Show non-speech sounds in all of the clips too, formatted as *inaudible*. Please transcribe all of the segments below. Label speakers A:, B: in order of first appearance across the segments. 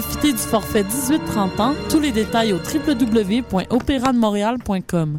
A: Profitez du forfait 18-30 ans. Tous les détails au www.opérademontréal.com.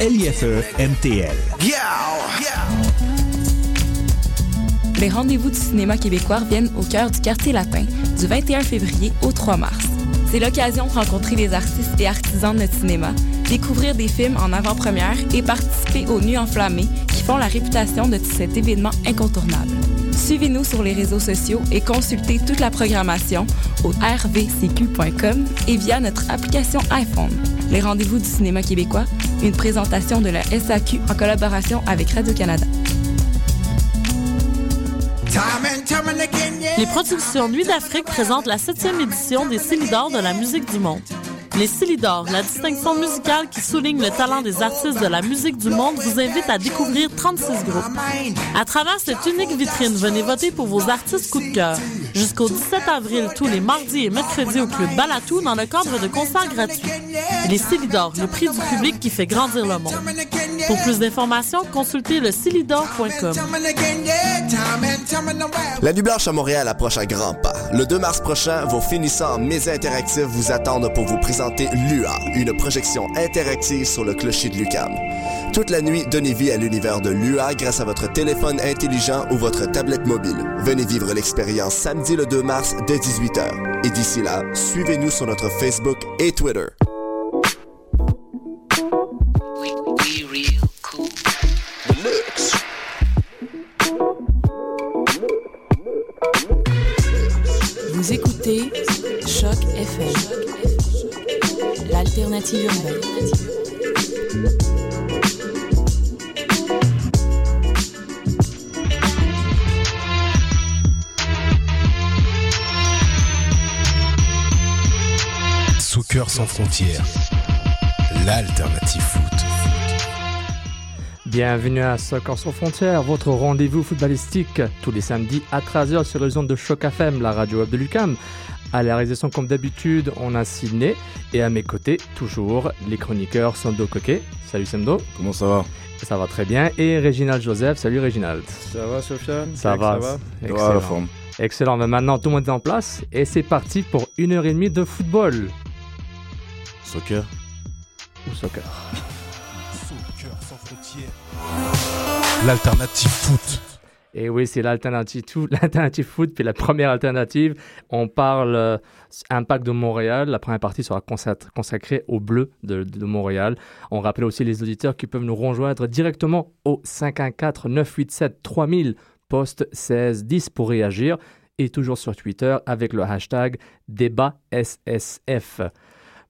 B: LIFE MTL.
C: Les rendez-vous du cinéma québécois viennent au cœur du quartier latin du 21 février au 3 mars. C'est l'occasion de rencontrer les artistes et artisans de notre cinéma, découvrir des films en avant-première et participer aux Nuits enflammées qui font la réputation de cet événement incontournable. Suivez-nous sur les réseaux sociaux et consultez toute la programmation au rvcq.com et via notre application iPhone. Les rendez-vous du cinéma québécois, une présentation de la SAQ en collaboration avec Radio-Canada.
A: Les productions Nuit d'Afrique présentent la septième édition des Célidors de la musique du monde. Les Célidors, la distinction musicale qui souligne le talent des artistes de la musique du monde, vous invite à découvrir 36 groupes. À travers cette unique vitrine, venez voter pour vos artistes coup de cœur. Jusqu'au 17 avril, tous les mardis et mercredis au Club Balatou dans le cadre de concerts gratuits. Les Célidors, le prix du public qui fait grandir le monde. Pour plus d'informations, consultez le
D: La Nuit Blanche à Montréal approche à grands pas. Le 2 mars prochain, vos finissants en interactifs vous attendent pour vous présenter LUA, une projection interactive sur le clocher de Lucam. Toute la nuit, donnez vie à l'univers de LUA grâce à votre téléphone intelligent ou votre tablette mobile. Venez vivre l'expérience samedi le 2 mars dès 18h. Et d'ici là, suivez-nous sur notre Facebook et Twitter.
C: Vous écoutez Choc FM, l'alternative urbaine.
E: Soccer sans frontières, l'alternative foot.
F: Bienvenue à Soccer sans frontières, votre rendez-vous footballistique tous les samedis à 13h sur les ondes de Choc FM, la radio web de Lucam. À la réalisation, comme d'habitude, on a Sydney et à mes côtés, toujours, les chroniqueurs Sando Coquet. Salut Sando.
G: Comment ça va?
F: Ça va très bien. Et Réginald Joseph. Salut Réginald.
G: Ça va, Sofiane?
F: Ça va.
G: Ça va?
F: Excellent.
G: la forme.
F: Excellent. Mais maintenant, tout le monde est en place et c'est parti pour une heure et demie de football.
G: Soccer
F: Ou soccer.
E: Soccer sans frontières, l'alternative foot.
F: Et oui, c'est *laughs* l'alternative foot. Puis la première alternative, on parle euh, impact de Montréal. La première partie sera consacrée au bleu de, de Montréal. On rappelle aussi les auditeurs qui peuvent nous rejoindre directement au 514 987 3000 poste 16 10 pour réagir et toujours sur Twitter avec le hashtag débat SSF.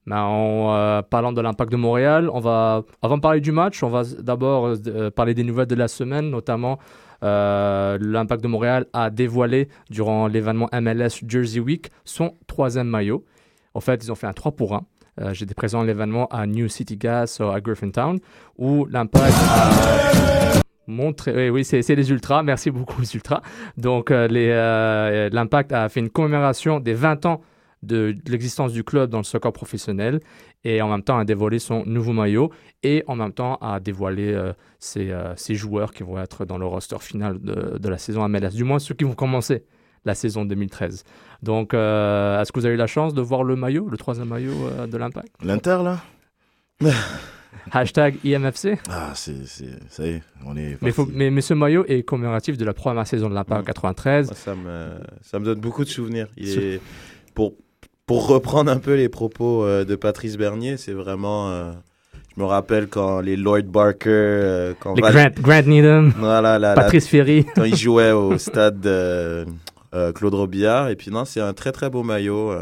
F: Ben, en euh, parlant de l'impact de Montréal, on va, avant de parler du match, on va d'abord euh, euh, parler des nouvelles de la semaine, notamment l'impact de Montréal a dévoilé durant l'événement MLS Jersey Week son troisième maillot. En fait, ils ont fait un 3 pour 1. Euh, J'étais présent à l'événement à New City Gas à Griffintown où l'impact a montré. Oui, oui c'est les Ultras. Merci beaucoup, les Ultras. Donc, l'impact a fait une commémoration des 20 ans de, de l'existence du club dans le soccer professionnel et en même temps a dévoilé son nouveau maillot et en même temps a dévoilé euh, ses, euh, ses joueurs qui vont être dans le roster final de, de la saison MLS, du moins ceux qui vont commencer la saison 2013. Donc, euh, est-ce que vous avez eu la chance de voir le maillot, le troisième maillot euh, de l'Impact?
G: L'Inter, là? *laughs*
F: Hashtag IMFC.
G: Ah, c'est, c'est, ça y est, on est.
F: Mais, faut- mais, mais ce maillot est commémoratif de la première saison de l'Impact en
G: Mm.
F: 93.
G: Moi, ça, me, ça me donne beaucoup de souvenirs. Il est, pour, pour reprendre un peu les propos euh, de Patrice Bernier, c'est vraiment. euh, je me rappelle quand les Lloyd Barker. euh, quand
F: Les
G: Val-
F: Grant, Grant Needham,
G: Voilà, la- la-
F: Patrice Ferry. *laughs*
G: quand il jouait au *laughs* stade de, Claude Robillard. Et puis non, c'est un très très beau maillot.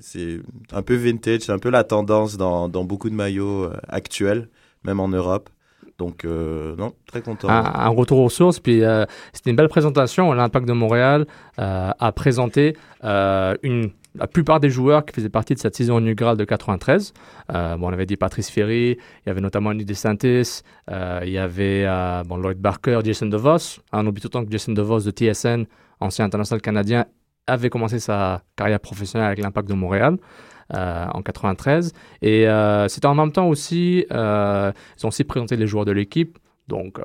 G: c'est un peu vintage, c'est un peu la tendance dans, dans beaucoup de maillots actuels, même en Europe. Donc euh, non, très content.
F: un, un retour aux sources. Puis euh, c'était une belle présentation. L'Impact de Montréal euh, a présenté une, la plupart des joueurs qui faisaient partie de cette saison inaugurale de 93. Euh, bon, on avait dit Patrice Ferry, il y avait notamment Andy DeSantis, euh, il y avait euh, bon, Lloyd Barker, Jason DeVos. On oublie tout le temps que Jason DeVos de TSN, ancien international canadien, avait commencé sa carrière professionnelle avec l'Impact de Montréal. en 93 et c'était en même temps aussi ils ont aussi présenté les joueurs de l'équipe donc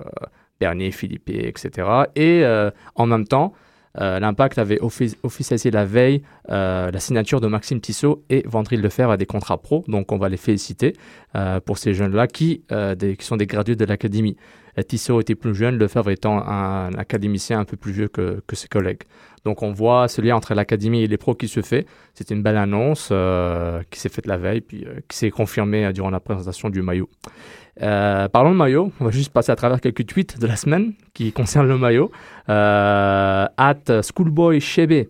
F: Bernier, Philippe, etc. Et en même temps, l'Impact avait offi- officialisé la veille euh, la signature de Maxime Tissot et Vandril Lefebvre à des contrats pro. Donc on va les féliciter euh, pour ces jeunes-là qui, euh, sont des gradués de l'académie. Euh, Tissot était plus jeune, Lefebvre étant un, académicien un peu plus vieux que ses collègues. Donc on voit ce lien entre l'académie et les pros qui se fait. C'est une belle annonce euh, qui s'est faite la veille, puis euh, qui s'est confirmée euh, durant la présentation du maillot. Euh, parlons de maillot, on va juste passer à travers quelques tweets de la semaine qui concernent le maillot. At Schoolboy Chebe,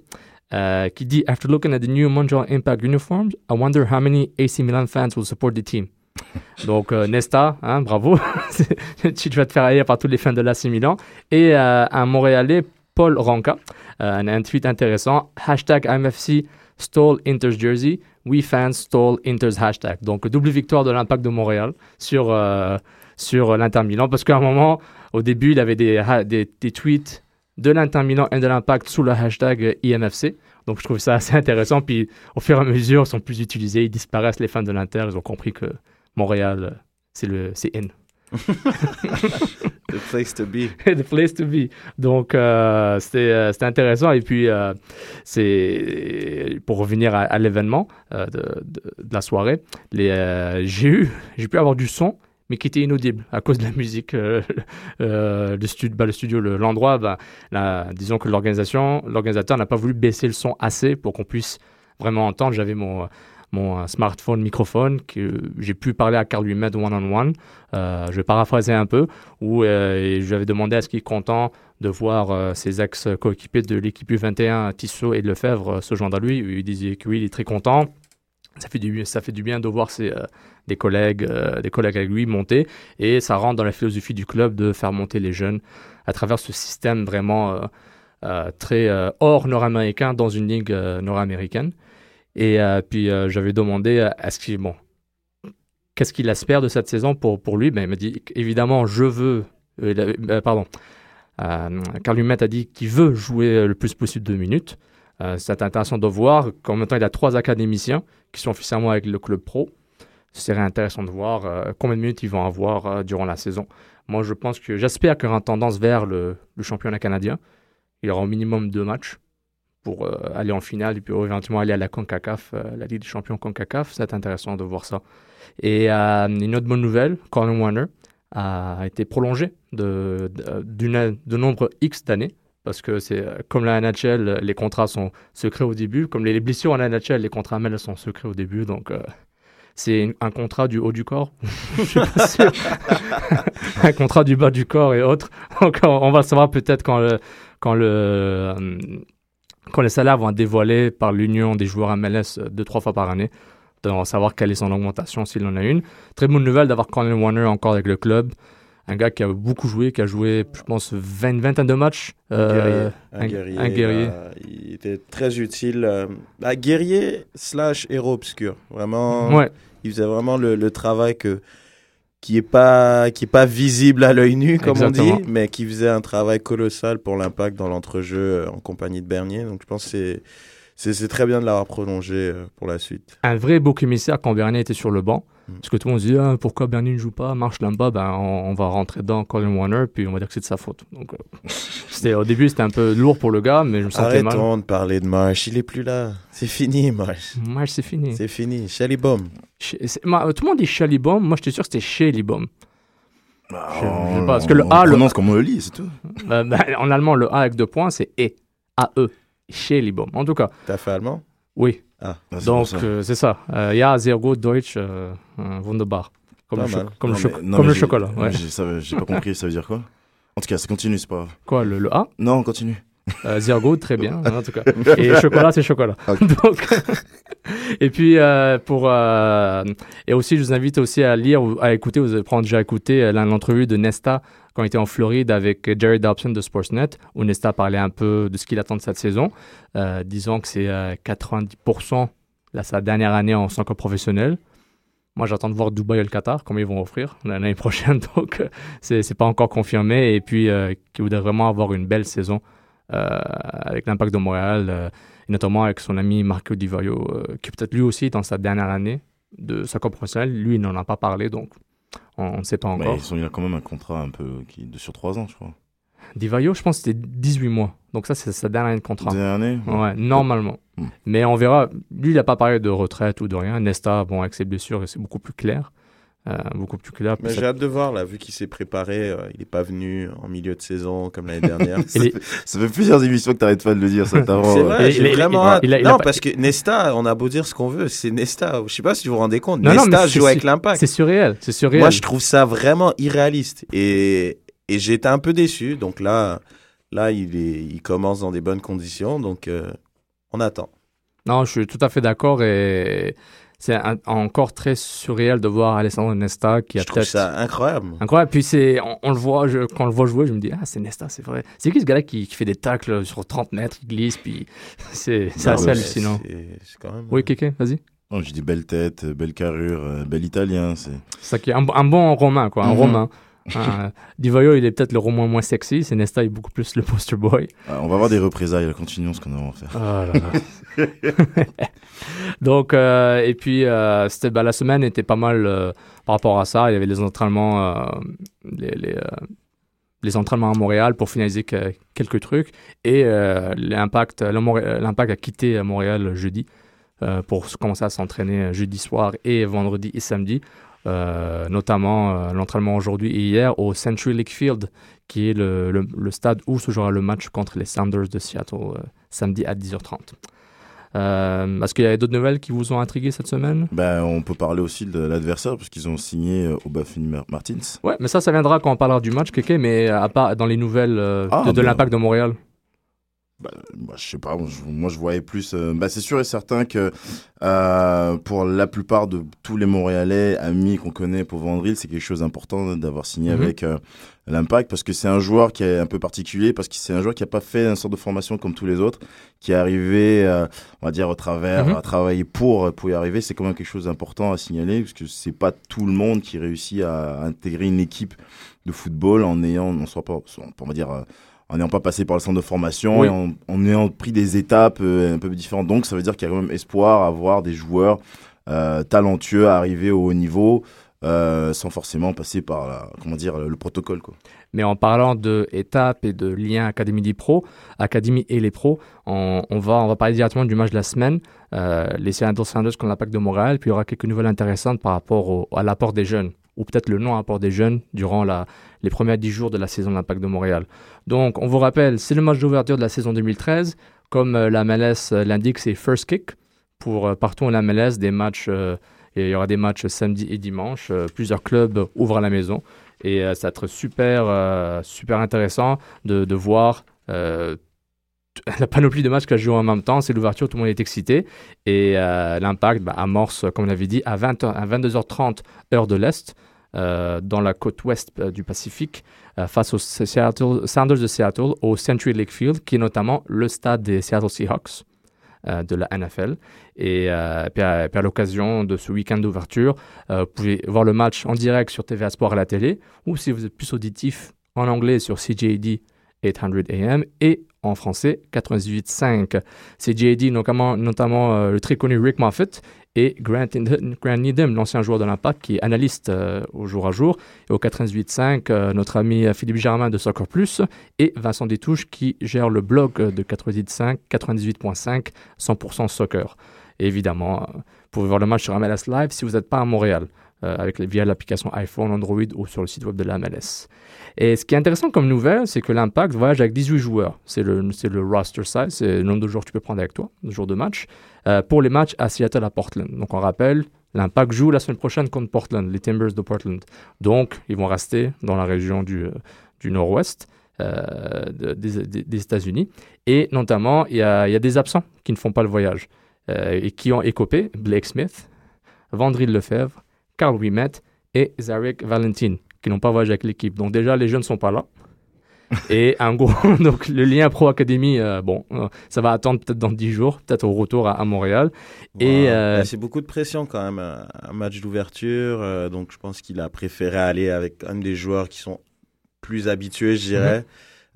F: qui dit After looking at the new Montreal Impact uniforms, I wonder how many AC Milan fans will support the team. *laughs* Donc euh, Nesta, hein, bravo, *laughs* tu vas te faire haïr par tous les fans de l'AC Milan. Et euh, un Montréalais, Paul Ronca, euh, un, un tweet intéressant, hashtag IMFC stole Inter's jersey, we fans stole Inter's hashtag. Donc double victoire de l'Impact de Montréal sur, euh, sur l'Inter Milan, parce qu'à un moment, au début, il avait des, des, tweets de l'Inter Milan et de l'Impact sous le hashtag IMFC. Donc je trouve ça assez intéressant. Puis au fur et à mesure, ils sont plus utilisés, ils disparaissent les fans de l'Inter, ils ont compris que Montréal, euh, c'est in. *laughs*
G: The place to be. *laughs*
F: the place to be. Donc, euh, c'était euh, intéressant. Et puis, euh, c'est pour revenir à, l'événement euh, de, la soirée, j'ai eu, j'ai pu avoir du son, mais qui était inaudible à cause de la musique. *laughs* le, studio, le- l'endroit, bah, disons que l'organisation, l'organisateur n'a pas voulu baisser le son assez pour qu'on puisse vraiment entendre. J'avais mon mon euh, smartphone microphone que j'ai pu parler à Carl Lumet one-on-one. Euh, je vais paraphraser un peu, où euh, et je lui avais demandé à ce qu'il est content de voir euh, ses ex-coéquipiers de l'équipe U21, Tissot et Lefebvre, euh, se joindre à lui. Il disait que oui, il est très content. Ça fait du, ça fait du bien de voir euh, des, collègues, des collègues avec lui monter. Et ça rentre dans la philosophie du club de faire monter les jeunes à travers ce système vraiment très hors nord-américain dans une ligue nord-américaine. Et euh, puis euh, j'avais demandé euh, est-ce qu'il bon qu'est-ce qu'il espère de cette saison pour, pour lui? Ben, Il m'a dit évidemment je veux pardon euh, Carl Lumet a dit qu'il veut jouer le plus possible deux minutes. Euh, c'est intéressant de voir qu'en même temps il a trois académiciens qui sont officiellement avec le club pro. Ce serait intéressant de voir combien de minutes ils vont avoir durant la saison. Moi je pense que j'espère qu'il y aura tendance vers le, le championnat canadien. Il y aura au minimum deux matchs pour euh, aller en finale et puis éventuellement aller à la CONCACAF, euh, la Ligue des champions CONCACAF. C'est intéressant de voir ça. Et euh, une autre bonne nouvelle, Colin Warner a été prolongé de, de, nombre X d'années. Parce que c'est comme la NHL, les contrats sont secrets au début. Comme les, les blessures en NHL, les contrats ML sont secrets au début. Donc, c'est un contrat du haut du corps. *laughs* Je suis sûr. un contrat du bas du corps et autres. *laughs* Donc, on, va savoir peut-être quand le, quand le, quand les salaires vont être dévoilés par l'union des joueurs MLS euh, deux, trois fois par année. On va savoir quelle est son augmentation s'il en a une. Très bonne nouvelle d'avoir Colin Warner encore avec le club. Un gars qui a beaucoup joué, qui a joué, je pense, 20, une vingtaine de matchs. Euh,
G: un,
F: un-
G: guerrier.
F: un guerrier.
G: euh, il était très utile. euh, bah, guerrier slash héros obscur. Vraiment.
F: ouais,
G: Il faisait vraiment le, le travail que qui est pas qui est pas visible à l'œil nu comme
F: Exactement.
G: on dit, mais qui faisait un travail colossal pour l'impact dans l'entrejeu euh, en compagnie de Bernier. Donc je pense que c'est c'est c'est très bien de l'avoir prolongé euh, pour la suite.
F: un vrai beau commissaire quand Bernier était sur le banc.
G: Mm.
F: Parce que tout le monde se dit ah, pourquoi Bernier ne joue pas, marche là-bas, ben, on, on va rentrer dedans Colin Warner, puis on va dire que c'est de sa faute. Donc, euh, *laughs* au début c'était un peu lourd pour le gars, mais je me sentais mal.
G: Arrêtons de parler de Marsh, il est plus là. C'est fini, Marsh.
F: Marsh, c'est fini.
G: C'est fini. Shelly Baum.
F: Ch- tout le monde dit Shelly Bomb, moi j'étais sûr que c'était Shelly Bomb.
H: Bah,
F: Je- je sais pas, parce que le
H: on
F: A, le-
H: prononce comme on le lit, c'est tout. *laughs*
F: Euh, ben, en allemand, le A avec deux points, c'est E. A-E. Shelly Bomb. En tout cas,
G: T'as fait allemand?
F: Oui.
G: Ah,
H: Ah,
F: Donc euh, c'est ça. Euh, Ja, sehr gut, Deutsch, euh, wunderbar. Comme, le, cho- comme
H: Non,
F: le, cho-
H: mais- non,
F: comme le chocolat. ouais.
H: J'ai pas compris, ça veut dire quoi? En tout cas, ça continue, c'est pas grave.
F: Quoi, le, le A?
H: Non, continue.
F: Euh, gut, très bien, hein, en tout cas. *laughs* Et chocolat, c'est chocolat. *laughs* Donc, *laughs* et puis, euh, pour. euh, et aussi, je vous invite aussi à lire à écouter, vous avez probablement déjà écouté l'entrevue de Nesta quand il était en Floride avec Jerry Dobson de Sportsnet, où Nesta parlait un peu de ce qu'il attend de cette saison, euh, disant que c'est euh, 90% là, sa dernière année en tant que professionnel. Moi, j'attends de voir Dubaï et le Qatar, comment ils vont offrir l'année prochaine. *laughs* Donc, euh, c'est c'est pas encore confirmé. Et puis, euh, qu'il voudrait vraiment avoir une belle saison euh, avec l'impact de Montréal, euh, et notamment avec son ami Marco Di Vaio, euh, qui peut-être lui aussi dans sa dernière année de sa carrière professionnelle. Lui, il n'en a pas parlé, donc on ne sait pas
H: Mais
F: encore.
H: ils il a quand même un contrat un peu qui, de sur 3 ans, je crois.
F: Di Vaio, je pense que c'était 18 mois. Donc ça, c'est sa dernière année de contrat.
H: Dernière année
F: Ouais, normalement.
H: Hmm.
F: Mais on verra. Lui, il n'a pas parlé de retraite ou de rien. Nesta, bon, avec ses blessures, c'est beaucoup plus clair. Euh, beaucoup plus clair.
G: Mais
F: Ça-
G: j'ai hâte de voir, là, vu qu'il s'est préparé. euh, il n'est pas venu en milieu de saison comme l'année dernière. *laughs*
F: Les-
H: Ça fait plusieurs émissions que t'arrêtes pas de le dire, ça.
G: C'est vrai, j'ai vraiment
F: il-
G: hâte.
F: il a- il a
G: non,
F: pas-
G: parce que Nesta, on a beau dire ce qu'on veut, c'est Nesta. Je sais pas si vous vous rendez compte.
F: Non,
G: Nesta joue avec l'impact.
F: C'est surréel. C'est surréel.
G: Moi, je trouve ça vraiment irréaliste. Et, et j'ai été un peu déçu. Donc là, là il, est, il commence dans des bonnes conditions. Donc euh, on attend.
F: Non, je suis tout à fait d'accord et c'est encore très surréel de voir Alessandro Nesta qui a
G: Je trouve
F: peut-être
G: ça incroyable.
F: incroyable. Puis c'est, on, on le voit, je- quand on le voit jouer, je me dis ah c'est Nesta, c'est vrai. C'est qui ce gars-là qui, qui fait des tacles sur 30 mètres, il glisse, puis *laughs* c'est, assez hallucinant.
G: C'est quand même.
F: Oui, Kéké, vas-y.
H: Non, je dis belle tête, euh, belle carrure, euh, bel italien. C'est
F: ça qui est un, un bon romain, quoi, un
H: Mhm.
F: romain. Euh, Di Vaio, il est peut-être le romain moins sexy, c'est Nesta, il est beaucoup plus le poster boy.
H: Ah, on va avoir des représailles, continuons ce qu'on a à en faire.
F: Oh là là. *laughs* Donc, euh, et puis, euh, c'était, bah, la semaine était pas mal euh, par rapport à ça. Il y avait les entraînements, les, les, les entraînements à Montréal pour finaliser que- quelques trucs. Et l'impact, l'impact a quitté Montréal jeudi euh, pour commencer à s'entraîner jeudi soir et vendredi et samedi. Euh, notamment euh, l'entraînement aujourd'hui et hier au Century League Field, qui est le, le- le stade où se jouera le match contre les Sounders de Seattle euh, samedi à 10h30. Euh, Est-ce qu'il y a d'autres nouvelles qui vous ont intrigué cette semaine?
H: Ben, on peut parler aussi de l'adversaire, parce qu'ils ont signé euh, Mar- Martins.
F: Ouais, mais ça, ça viendra quand on parlera du match, Kéké, mais à part dans les nouvelles euh,
H: Ah,
F: de, de l'impact de Montréal.
H: Bah, bah, je sais pas, moi je, moi, je voyais plus. euh, bah, c'est sûr et certain que euh, pour la plupart de tous les Montréalais, amis qu'on connaît pour Vandril, c'est quelque chose d'important d'avoir signé
F: Mhm.
H: avec euh, l'Impact parce que c'est un joueur qui est un peu particulier, parce que c'est un joueur qui n'a pas fait une sorte de formation comme tous les autres, qui est arrivé, euh, on va dire, au travers,
F: Mhm.
H: à travailler pour, pour y arriver. C'est quand même quelque chose d'important à signaler parce que c'est pas tout le monde qui réussit à intégrer une équipe de football en ayant, on soit pas, on va dire, euh, en n'ayant pas passé par le centre de formation
F: Oui.
H: et en, en ayant pris des étapes euh, un peu différentes. Donc, ça veut dire qu'il y a quand même espoir à voir des joueurs euh, talentueux arriver au haut niveau euh, sans forcément passer par la, comment dire, le, le protocole. Quoi.
F: Mais en parlant de étapes et de liens Académie des pros, Académie et les pros, on, on va, on va parler directement du match de la semaine. Les Seattle Sounders contre l'impact de Montréal, puis il y aura quelques nouvelles intéressantes par rapport au- à l'apport des jeunes, ou peut-être le non-apport des jeunes durant la, les premiers 10 jours de la saison de l'impact de Montréal. Donc, on vous rappelle, c'est le match d'ouverture de la saison 2013. Comme euh, la MLS euh, l'indique, c'est first kick. Pour euh, partout en MLS, des matchs, et il y aura des matchs samedi et dimanche. Plusieurs clubs ouvrent à la maison. Et ça va être super, super intéressant de, voir *laughs* la panoplie de matchs que je joue en même temps. C'est l'ouverture, tout le monde est excité. Et l'impact bah, amorce, comme on l'avait dit, à, 20, à 22h30 heure de l'Est, dans la côte ouest euh, du Pacifique, euh, face aux Seattle, Sounders de Seattle, au Century Lake Field, qui est notamment le stade des Seattle Seahawks euh, de la NFL. Et euh, puis à, l'occasion de ce week-end d'ouverture, euh, vous pouvez voir le match en direct sur TVA Sport à la télé, ou si vous êtes plus auditif, en anglais sur CJD 800 AM et en français 98.5. C'est JD, notamment, euh, le très connu Rick Moffitt et Grant, Grant Needham, l'ancien joueur de l'Impact qui est analyste euh, au jour à jour. Et au 98.5, euh, notre ami Philippe Germain de Soccer Plus et Vincent Détouche qui gère le blog de 98.5, 98.5, 100% soccer. Évidemment, vous pouvez voir le match sur MLS Live si vous n'êtes pas à Montréal, euh, avec, via l'application iPhone, Android ou sur le site web de la MLS. Et ce qui est intéressant comme nouvelle, c'est que l'Impact voyage avec 18 joueurs. C'est le, c'est le roster size, c'est le nombre de joueurs que tu peux prendre avec toi, le jour de match, euh, pour les matchs à Seattle à Portland. Donc on rappelle, l'Impact joue la semaine prochaine contre Portland, les Timbers de Portland. Donc ils vont rester dans la région du, euh, du nord-ouest. de- des, États-Unis. Et notamment, il y a, y a des absents qui ne font pas le voyage et qui ont écopé Blake Smith, Vandril Lefebvre, Carl Wimet et Zarek Valentin, qui n'ont pas voyagé avec l'équipe. Donc déjà, les jeunes ne sont pas là. *laughs* et en gros, *laughs* donc le lien Pro Academy, euh, bon, euh, ça va attendre peut-être dans 10 jours, peut-être au retour à, à Montréal. Et euh,
G: bah, c'est beaucoup de pression quand même, un, match d'ouverture. donc je pense qu'il a préféré aller avec un des joueurs qui sont plus habitués, je dirais,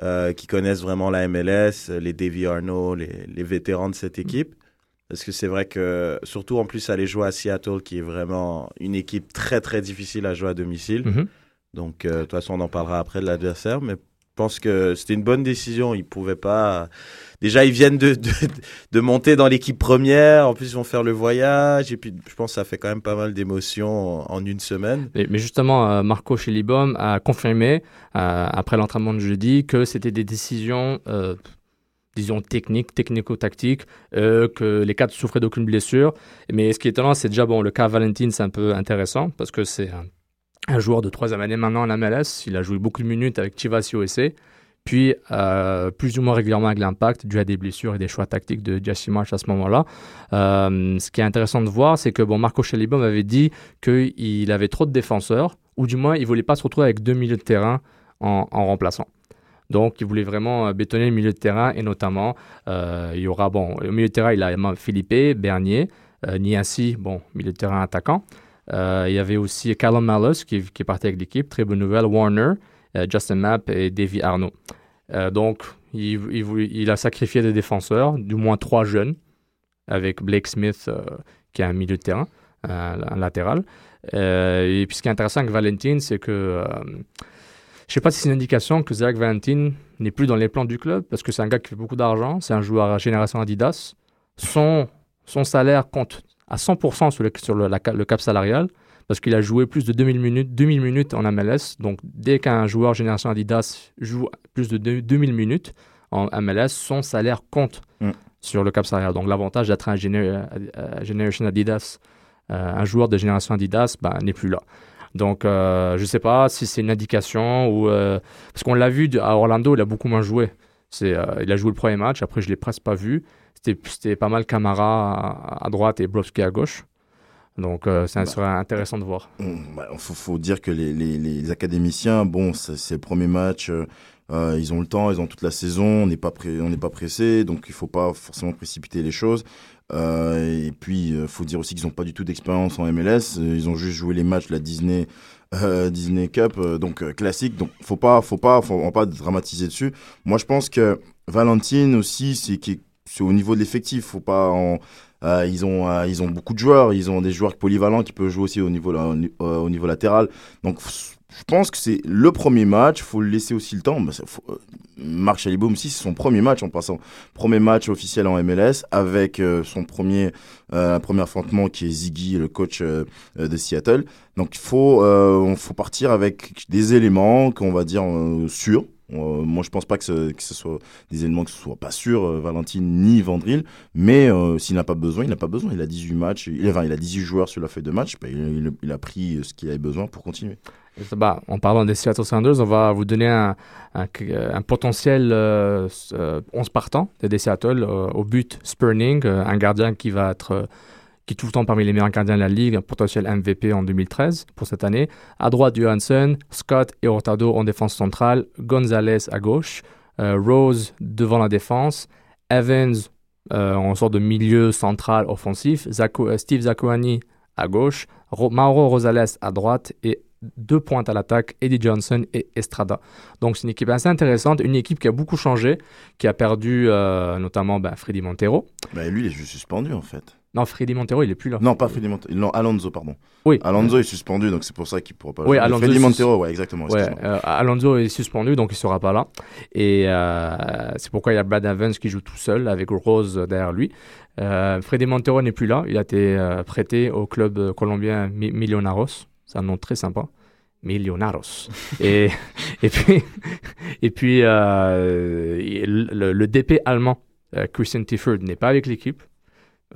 G: euh, qui connaissent vraiment la MLS, les Davy Arnaud, les, les vétérans de cette équipe. Parce que c'est vrai que, surtout en plus, aller jouer à Seattle, qui est vraiment une équipe très très difficile à jouer à domicile.
F: mhm.
G: Donc, euh, de toute façon, on en parlera après de l'adversaire. Mais je pense que c'était une bonne décision. Ils pouvaient pas. Déjà, ils viennent de, de, de monter dans l'équipe première. En plus, ils vont faire le voyage. Et puis, je pense que ça fait quand même pas mal d'émotions en, une semaine.
F: Mais, mais justement, euh, Marco Schelibom a confirmé, euh, après l'entraînement de jeudi, que c'était des décisions, euh, disons, techniques, technico-tactiques, euh, que les quatre souffraient d'aucune blessure. Mais ce qui est étonnant, c'est déjà, bon, le cas Valentine, c'est un peu intéressant, parce que c'est un, joueur de troisième année maintenant en MLS. Il a joué beaucoup de minutes avec Chivas USA. Puis, euh, plus ou moins régulièrement avec l'impact, dû à des blessures et des choix tactiques de Jesse March à ce moment-là. Euh, ce qui est intéressant de voir, c'est que bon, Marco Schelibom avait dit qu'il avait trop de défenseurs, ou du moins, il voulait pas se retrouver avec deux milieux de terrain en remplaçant. Donc, il voulait vraiment euh, bétonner le milieu de terrain, et notamment, euh, il y aura, bon, au milieu de terrain, il a Philippe, Bernier, euh, Niassi, bon, milieu de terrain attaquant. Il y avait aussi Callum Malus qui, qui est parti avec l'équipe, très bonne nouvelle, Warner, Justin Mapp et Davy Arnaud. Donc, il, a sacrifié des défenseurs, du moins trois jeunes, avec Blake Smith, qui est un milieu de terrain, un, latéral. Et puis, ce qui est intéressant avec Valentin, c'est que je sais pas si c'est une indication que Zach Valentin n'est plus dans les plans du club, parce que c'est un gars qui fait beaucoup d'argent, c'est un joueur à génération Adidas. Son, son salaire compte à 100% sur, le, sur le, la- le cap salarial, parce qu'il a joué plus de 2000 minutes, 2000 minutes en MLS. Donc, dès qu'un joueur génération Adidas joue plus de deux- 2000 minutes en MLS, son salaire compte
H: Mm.
F: sur le cap salarial. Donc, l'avantage d'être un géné- euh, Generation Adidas, euh, un joueur de génération Adidas, ben, n'est plus là. Donc, euh, je ne sais pas si c'est une indication ou. euh, parce qu'on l'a vu à Orlando, il a beaucoup moins joué. C'est, euh, il a joué le premier match, après, je ne l'ai presque pas vu. C'était, pas mal Camara à, à droite et Brovski à gauche. Donc, euh, ça
H: Bah.
F: serait intéressant de voir.
H: Il faut, faut dire que les, les- les académiciens, bon, c'est le premier match, euh, ils ont le temps, ils ont toute la saison, on n'est pas, pré- on n'est pas pressé, donc il faut pas forcément précipiter les choses. Euh, et puis, il faut dire aussi qu'ils n'ont pas du tout d'expérience en MLS, euh, ils ont juste joué les matchs la Disney, euh, Disney Cup, euh, donc euh, classique, donc faut pas, faut pas, faut, pas dramatiser dessus. Moi, je pense que Valentine aussi, c'est au niveau de l'effectif, faut pas euh, ils, ont, euh, ils ont beaucoup de joueurs, ils ont des joueurs polyvalents qui peuvent jouer aussi au niveau, au, au niveau latéral. Donc je pense que c'est le premier match, faut le laisser aussi le temps. Bah, faut- euh, Marc Chalibaume aussi, c'est son premier match en passant. Premier match officiel en MLS avec euh, son premier, euh, premier affrontement qui est Ziggy, le coach de Seattle. Donc il faut, faut partir avec des éléments qu'on va dire sûrs. Euh, moi, je pense pas que ce, soit des éléments que ce soit pas sûr, euh, Valentine ni Vandril. Mais euh, s'il n'a pas besoin, il n'a pas besoin. Il a 18 matchs, il, enfin, il a 18 joueurs sur la feuille de match. Bah, il, a pris ce qu'il avait besoin pour continuer.
F: Bah, en parlant des Seattle Sounders, on va vous donner un, potentiel euh, euh, 11 partant des Seattle euh, au but Spurning, euh, un gardien qui va être euh, qui est tout le temps parmi les meilleurs gardiens de la ligue, un potentiel MVP en 2013 pour cette année. À droite, Johansson, Scott et Hurtado en défense centrale, Gonzalez à gauche, euh, Rose devant la défense, Evans euh, en sorte de milieu central offensif, euh, Steve Zakuani à gauche, Ro- Mauro Rosales à droite et deux pointes à l'attaque, Eddie Johnson et Estrada. Donc c'est une équipe assez intéressante, une équipe qui a beaucoup changé, qui a perdu notamment ben, Freddy Montero.
H: Bah, lui, il est juste suspendu en fait.
F: Non, Freddy Montero, il est plus là.
H: Non, pas Freddy Montero. Non, Alonso, pardon.
F: Oui.
H: Alonso est suspendu, donc c'est pour ça qu'il pourra pas
F: Oui,
H: jouer.
F: Alonso
H: Freddy Montero, ouais, exactement.
F: Ouais, euh, Alonso est suspendu, donc il sera pas là. Et euh, c'est pourquoi il y a Brad Evans qui joue tout seul avec Rose derrière lui. Euh, Freddy Montero n'est plus là. Il a été prêté au club colombien Mi- Millonarios. C'est un nom très sympa. Millonarios. *laughs* et, et puis, et puis le, le DP allemand, Christian Tifford, n'est pas avec l'équipe.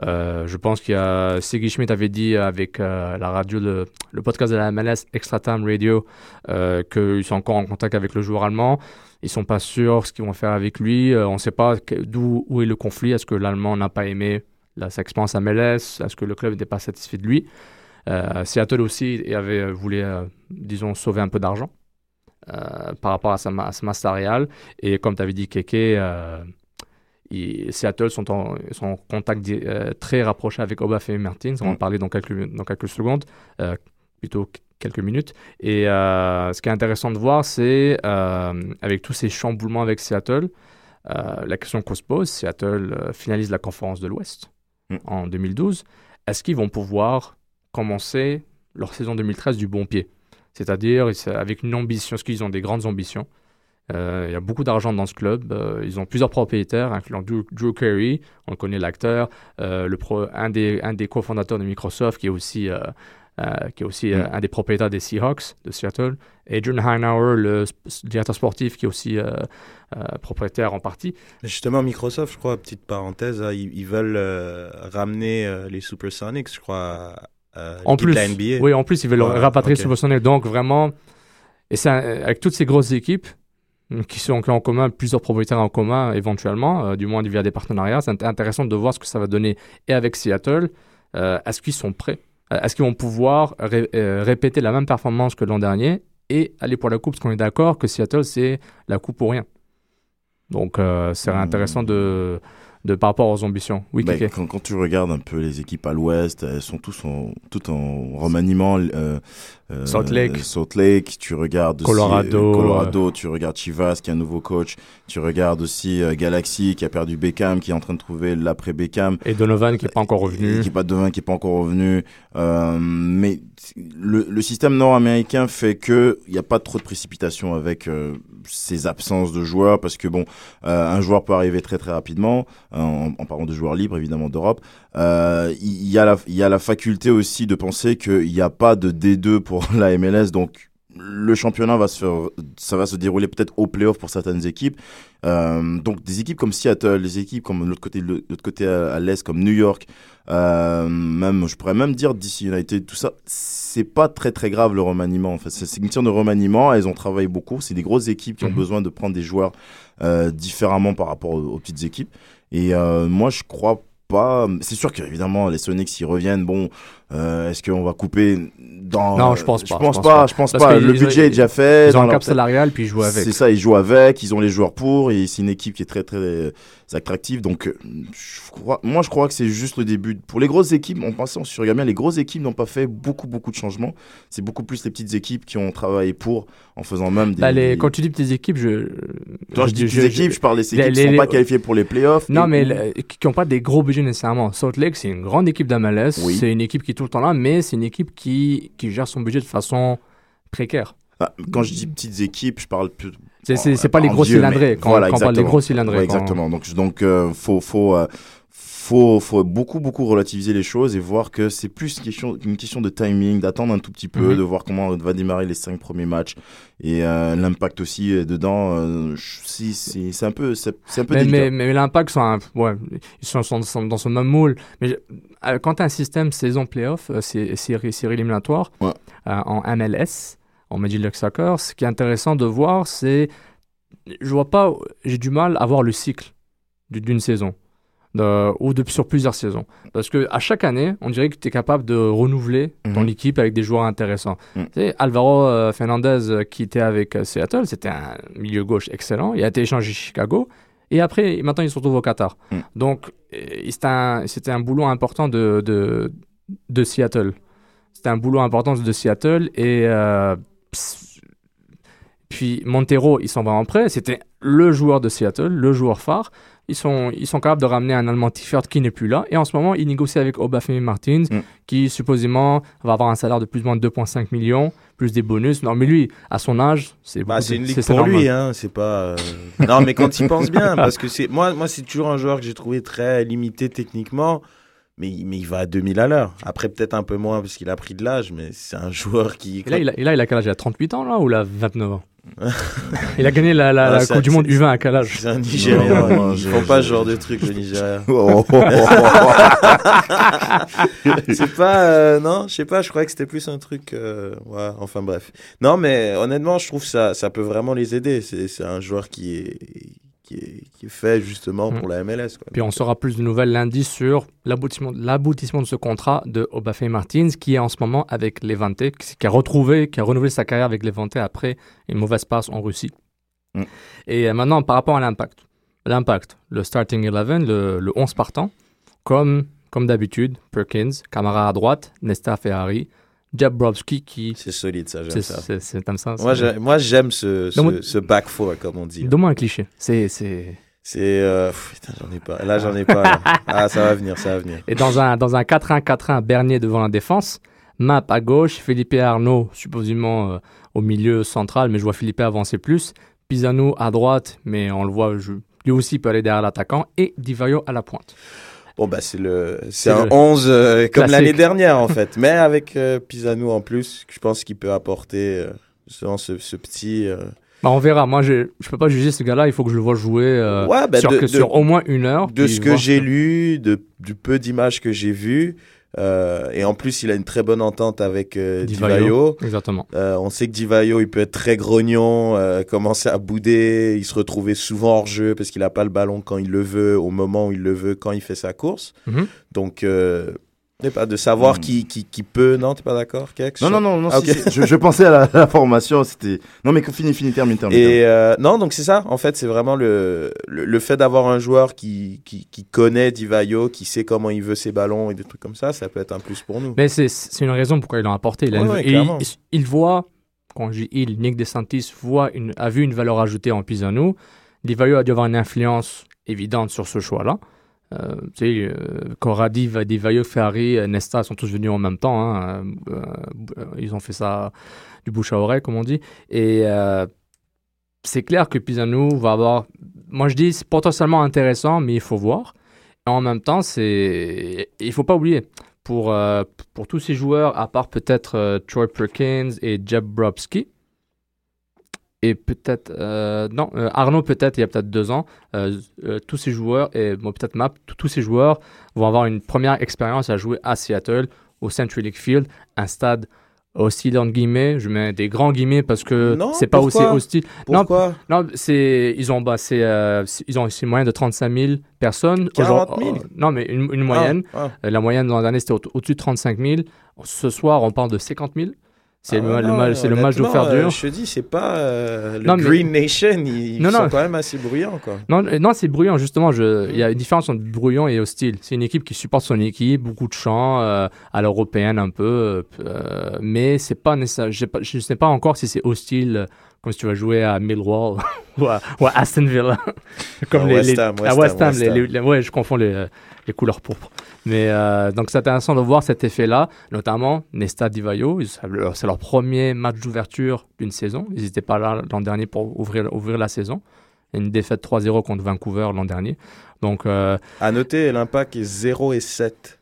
F: Euh, je pense qu'il y a Sigi Schmidt avait dit avec euh, la radio, le, podcast de la MLS Extra Time Radio, euh, qu'ils sont encore en contact avec le joueur allemand. Ils sont pas sûrs ce qu'ils vont faire avec lui. On ne sait pas d'où où est le conflit. Est-ce que l'Allemand n'a pas aimé la, expérience à MLS? Est-ce que le club n'était pas satisfait de lui? Seattle aussi avait voulu, disons, sauver un peu d'argent par rapport à sa, à sa masse salariale. Et comme tu avais dit, Keke, Seattle sont en, sont en contact euh, très rapproché avec Obafemi Martins. On va en
H: Mm.
F: parler dans quelques, dans quelques secondes, euh, plutôt qu- quelques minutes. Et euh, ce qui est intéressant de voir, c'est avec tous ces chamboulements avec Seattle, la question qu'on se pose, Seattle finalise la conférence de l'Ouest
H: Mm.
F: en 2012. Est-ce qu'ils vont pouvoir commencer leur saison 2013 du bon pied? C'est-à-dire avec une ambition, parce qu'ils ont des grandes ambitions. Euh, il y a beaucoup d'argent dans ce club. euh, ils ont plusieurs propriétaires, incluant Drew, Drew Carey, on connaît l'acteur, euh, le pro- un, des, un des cofondateurs de Microsoft, qui est aussi, euh, euh, qui est aussi euh,
H: Mm.
F: un des propriétaires des Seahawks de Seattle. Adrian Heinauer, le sp- directeur sportif, qui est aussi euh, euh, propriétaire en partie.
G: Justement, Microsoft, je crois, petite parenthèse, hein, ils, ils veulent euh, ramener euh, les Supersonics, je crois,
F: En plus,
G: la NBA.
F: oui, en plus, ils veulent
G: Ouais,
F: rapatrier
G: ok.
F: Supersonic. Donc, vraiment, et avec toutes ces grosses équipes qui, sont, qui ont en commun plusieurs propriétaires en commun, éventuellement, euh, du moins via des partenariats, c'est int- intéressant de voir ce que ça va donner. Et avec Seattle, euh, est-ce qu'ils sont prêts? Euh, Est-ce qu'ils vont pouvoir ré- euh, répéter la même performance que l'an dernier et aller pour la coupe? Parce qu'on est d'accord que Seattle, c'est la coupe pour rien. Donc, euh, c'est
H: Hmm.
F: intéressant de, de, par rapport aux ambitions. Oui,
H: Bah, quand, quand tu regardes un peu les équipes à l'ouest, elles sont tous en, toutes en remaniement. euh, euh,
F: Salt Lake.
H: Salt Lake, tu regardes aussi,
F: Colorado,
H: euh, Colorado, tu regardes Chivas qui est un nouveau coach, tu regardes aussi euh, Galaxy qui a perdu Beckham, qui est en train de trouver l'après Beckham.
F: Et Donovan qui n'est pas encore revenu.
H: Qui est pas devin, qui est pas encore revenu. Euh, mais le, le système nord-américain fait que il n'y a pas trop de précipitation avec euh, ces absences de joueurs parce que bon, euh, un joueur peut arriver très très rapidement euh, en, en parlant de joueurs libres évidemment d'Europe. Euh, Il y, a la il y a la faculté aussi de penser qu'il n'y a pas de D2 pour la MLS donc le championnat va se faire, ça va se dérouler peut-être au playoff pour certaines équipes. Euh, donc des équipes comme Seattle, des équipes comme l'autre côté, l'autre côté à, à l'est comme New York, euh, même je pourrais même dire DC United, tout ça, c'est pas très très grave le remaniement. En fait, c'est une question de remaniement. Elles ont travaillé beaucoup. C'est des grosses équipes qui ont
F: Mhm.
H: besoin de prendre des joueurs euh, différemment par rapport aux, aux petites équipes. Et moi, je crois pas. C'est sûr qu'évidemment les Sonics s'ils reviennent, bon, euh, est-ce qu'on va couper dans
F: Non, je pense pas,
H: Je pense
F: je pense
H: pas.
F: pas.
H: Je pense
F: Parce
H: pas. Le budget est déjà fait.
F: Ils ont un
H: leur
F: cap salarial, puis ils jouent avec.
H: C'est ça, ils jouent avec, ils ont les joueurs pour, et c'est une équipe qui est très très euh, attractive. Donc, euh, je crois, moi je crois que c'est juste le début. Pour les grosses équipes, on se regarde bien, les grosses équipes n'ont pas fait beaucoup beaucoup de changements. C'est beaucoup plus les petites équipes qui ont travaillé pour, en faisant même des.
F: Bah, les, quand tu dis petites équipes, je.
H: Quand je dis petites équipes, je parle des équipes
F: les-
H: qui ne sont
F: les-
H: pas qualifiées pour les playoffs.
F: Non, mais qui n'ont pas des gros budgets nécessairement. Salt Lake, c'est une grande équipe d'MLS.
H: Oui.
F: C'est une équipe qui est tout le temps là, mais c'est une équipe qui, qui gère son budget de façon précaire.
H: Ah, quand je dis petites équipes, je parle plus.
F: C'est pas les gros
H: Dieu,
F: cylindrés. Quand,
H: voilà,
F: quand on parle des gros cylindrés.
H: Ouais,
F: quand-
H: exactement. Donc, donc euh, faut, faut, euh, faut, faut beaucoup, beaucoup relativiser les choses et voir que c'est plus une question, une question de timing, d'attendre un tout petit peu,
F: Mhm.
H: de voir comment va démarrer les cinq premiers matchs et euh, l'impact aussi dedans. si, si, c'est un peu, c'est un peu
F: Mais, mais, mais l'impact, sont un- ouais, ils sont, sont- sont dans ce même moule. Mais je- quand tu as un système saison playoff, c'est série, série éliminatoire,
H: Ouais.
F: en MLS, en Major League Soccer, ce qui est intéressant de voir, c'est. Je vois pas. J'ai du mal à voir le cycle du- d'une saison. de- ou de, sur plusieurs saisons. Parce que à chaque année, on dirait que tu es capable de renouveler ton
H: Mhm.
F: équipe avec des joueurs intéressants.
H: Mhm.
F: Tu sais, Alvaro euh, Fernandez euh, qui était avec euh, Seattle, c'était un milieu gauche excellent. Il a été échangé à Chicago. Et après, maintenant, il se retrouve au Qatar.
H: Mhm.
F: Donc, c'était un, boulot important de, de, de Seattle. c'était un boulot important de Seattle. Et puis Montero, ils sont vraiment prêts. C'était le joueur de Seattle, le joueur phare. Ils sont, ils sont capables de ramener un Allemand Tiffert qui n'est plus là. Et en ce moment, ils négocient avec Obafemi Martins,
H: Mm.
F: qui supposément va avoir un salaire de plus ou moins 2,5 millions, plus des bonus. Non, mais lui, à son âge, c'est
G: Bah, c'est une ligue pour
F: normal.
G: lui, hein. C'est pas. euh, Non, mais quand il pense bien, parce que c'est moi, moi, c'est toujours un joueur que j'ai trouvé très limité techniquement, mais il- mais il va à 2000 à l'heure. Après, peut-être un peu moins parce qu'il a pris de l'âge, mais c'est un *laughs* joueur qui.
F: Et là, il a, et là, il a quel âge? Il a 38 ans, là, ou il a 29 ans? *laughs* Il a gagné la, la,
G: Ah,
F: la Coupe du Monde U20 à quel âge?
G: C'est un Nigérien.
H: Non, non,
G: Ils
H: je-
G: font pas ce genre de truc, le Nigeria. *laughs*
H: Oh, oh, oh,
G: c'est pas. euh, non, je sais pas, je croyais que c'était plus un truc. euh, ouais, enfin bref. Non, mais honnêtement, je trouve que ça, ça peut vraiment les aider. C'est c'est un joueur qui est, qui est, qui est fait justement
F: Mm.
G: pour la MLS. Quoi.
F: Puis on saura plus de nouvelles lundi sur l'aboutissement de ce contrat de Obafemi Martins, qui est en ce moment avec Levante, qui qui a retrouvé, qui a renouvelé sa carrière avec Levante après une mauvaise passe en Russie.
H: Mm.
F: Et euh, maintenant, par rapport à l'impact. L'impact, le starting 11, le, le 11 partant, comme, comme d'habitude, Perkins, Camara à droite, Nesta Ferrari, Jabrowski qui...
G: C'est solide, ça, j'aime ça.
F: c'est- comme ça.
G: Moi,
F: c'est-
G: j'ai- moi, j'aime ce, ce, back four, comme on dit.
F: Donne-moi un cliché. C'est... c'est-
G: C'est. euh, putain, j'en ai pas. Là, j'en ai pas. là. Ah, ça va venir, ça va venir.
F: Et dans un, dans un 4-1-4-1, Bernier devant la défense, Map à gauche, Philippe Arnaud, supposément euh, au milieu central, mais je vois Philippe avancer plus. Pisano à droite, mais on le voit, je- lui aussi peut aller derrière l'attaquant. Et Divayo à la pointe.
G: Bon, bah, c'est le, c'est un
F: le
G: 11 euh, comme l'année dernière, en fait. Mais avec euh, Pisano en plus, je pense qu'il peut apporter euh, ce, ce petit. euh,
F: Bah, on verra. Moi, je ne peux pas juger ce gars-là. Il faut que je le vois jouer euh,
G: Ouais, bah,
F: sur,
G: de-
F: que-
G: de-
F: sur au moins une heure.
G: de ce que j'ai lu, de, du peu d'images que j'ai vues. Euh, et en plus, il a une très bonne entente avec euh,
F: Divayo.
G: Divayo.
F: Exactement.
G: Euh, on sait que Divayo, il peut être très grognon, euh, commencer à bouder, il se retrouvait souvent hors jeu parce qu'il n'a pas le ballon quand il le veut, au moment où il le veut, quand il fait sa course.
F: Mhm.
G: Donc, de savoir
H: Mm.
G: qui, qui, qui peut. Non, t'es pas d'accord, Kex?
H: Non, non, non, non
G: Ah,
H: si, je, je pensais à la, la formation, c'était... Non, mais fini, fini, termine, termine.
G: Et euh, non, donc c'est ça. En fait, c'est vraiment le, le, le fait d'avoir un joueur qui, qui, qui connaît Divayo, qui sait comment il veut ses ballons et des trucs comme ça, ça peut être un plus pour nous.
F: Mais c'est- c'est une raison pourquoi ils l'ont apporté. Il, a
G: Ouais,
F: il-
G: clairement.
F: il, il voit, quand je dis il, Nick DeSantis voit une, a vu une valeur ajoutée en Pisano. Divayo a dû avoir une influence évidente sur ce choix-là. Euh, tu sais, euh, Corradi, Divayo, Ferrari, Nesta sont tous venus en même temps. hein. Euh, euh, ils ont fait ça du bouche à oreille, comme on dit. Et c'est clair que Pisano va avoir. Moi, je dis, c'est potentiellement intéressant, mais il faut voir. Et en même temps, c'est. Il faut pas oublier pour, pour tous ces joueurs, à part peut-être Troy Perkins et Jabrowski, et peut-être, euh, non, euh, Arnaud peut-être il y a peut-être deux ans, euh, tous ces joueurs, et bon, peut-être Map, tous- ces joueurs vont avoir une première expérience à jouer à Seattle, au Century League Field, un stade hostile entre guillemets, je mets des grands guillemets parce que c'est pas aussi hostile. Non,
G: Pourquoi?
F: non, c'est ils ont bah, ils ont une moyenne de 35 000 personnes.
G: 40 000?
F: Aujourd'hui- euh, non, mais une, une moyenne.
G: Ah, ah.
F: La moyenne dans l'année c'était au- au-dessus de 35 000. Ce soir, on parle de 50 000. C'est
G: Ah
F: le, le
G: non,
F: c'est le match
G: honnêtement,
F: d'ouverture.
G: euh, je te dis, c'est pas euh, le
F: Non, mais-
G: Green Nation, ils, ils
F: Non,
G: sont quand même assez bruyants, quoi.
F: Non, euh, non c'est bruyant, justement. Il y a une différence entre bruyant et hostile. C'est une équipe qui supporte son équipe, beaucoup de chants, euh, à l'européenne un peu. euh, mais c'est pas nécessaire. Je pas, je sais pas encore si c'est hostile, comme si tu vas jouer à Millwall *laughs* ou, à, ou à Aston Villa. comme
G: À
F: les,
G: West
F: les-
G: Ham,
F: à
G: West Ham,
F: Ham.
G: West
F: les-
G: Ham.
F: les- les- ouais, je confonds les, les couleurs pourpres. Mais euh, donc c'est intéressant de voir cet effet-là, notamment Nesta Divayo. C'est leur premier match d'ouverture d'une saison. Ils n'étaient pas là l'an dernier pour ouvrir, ouvrir la saison. Une défaite 3-0 contre Vancouver l'an dernier. Donc, euh,
G: À noter, l'impact est 0 et 7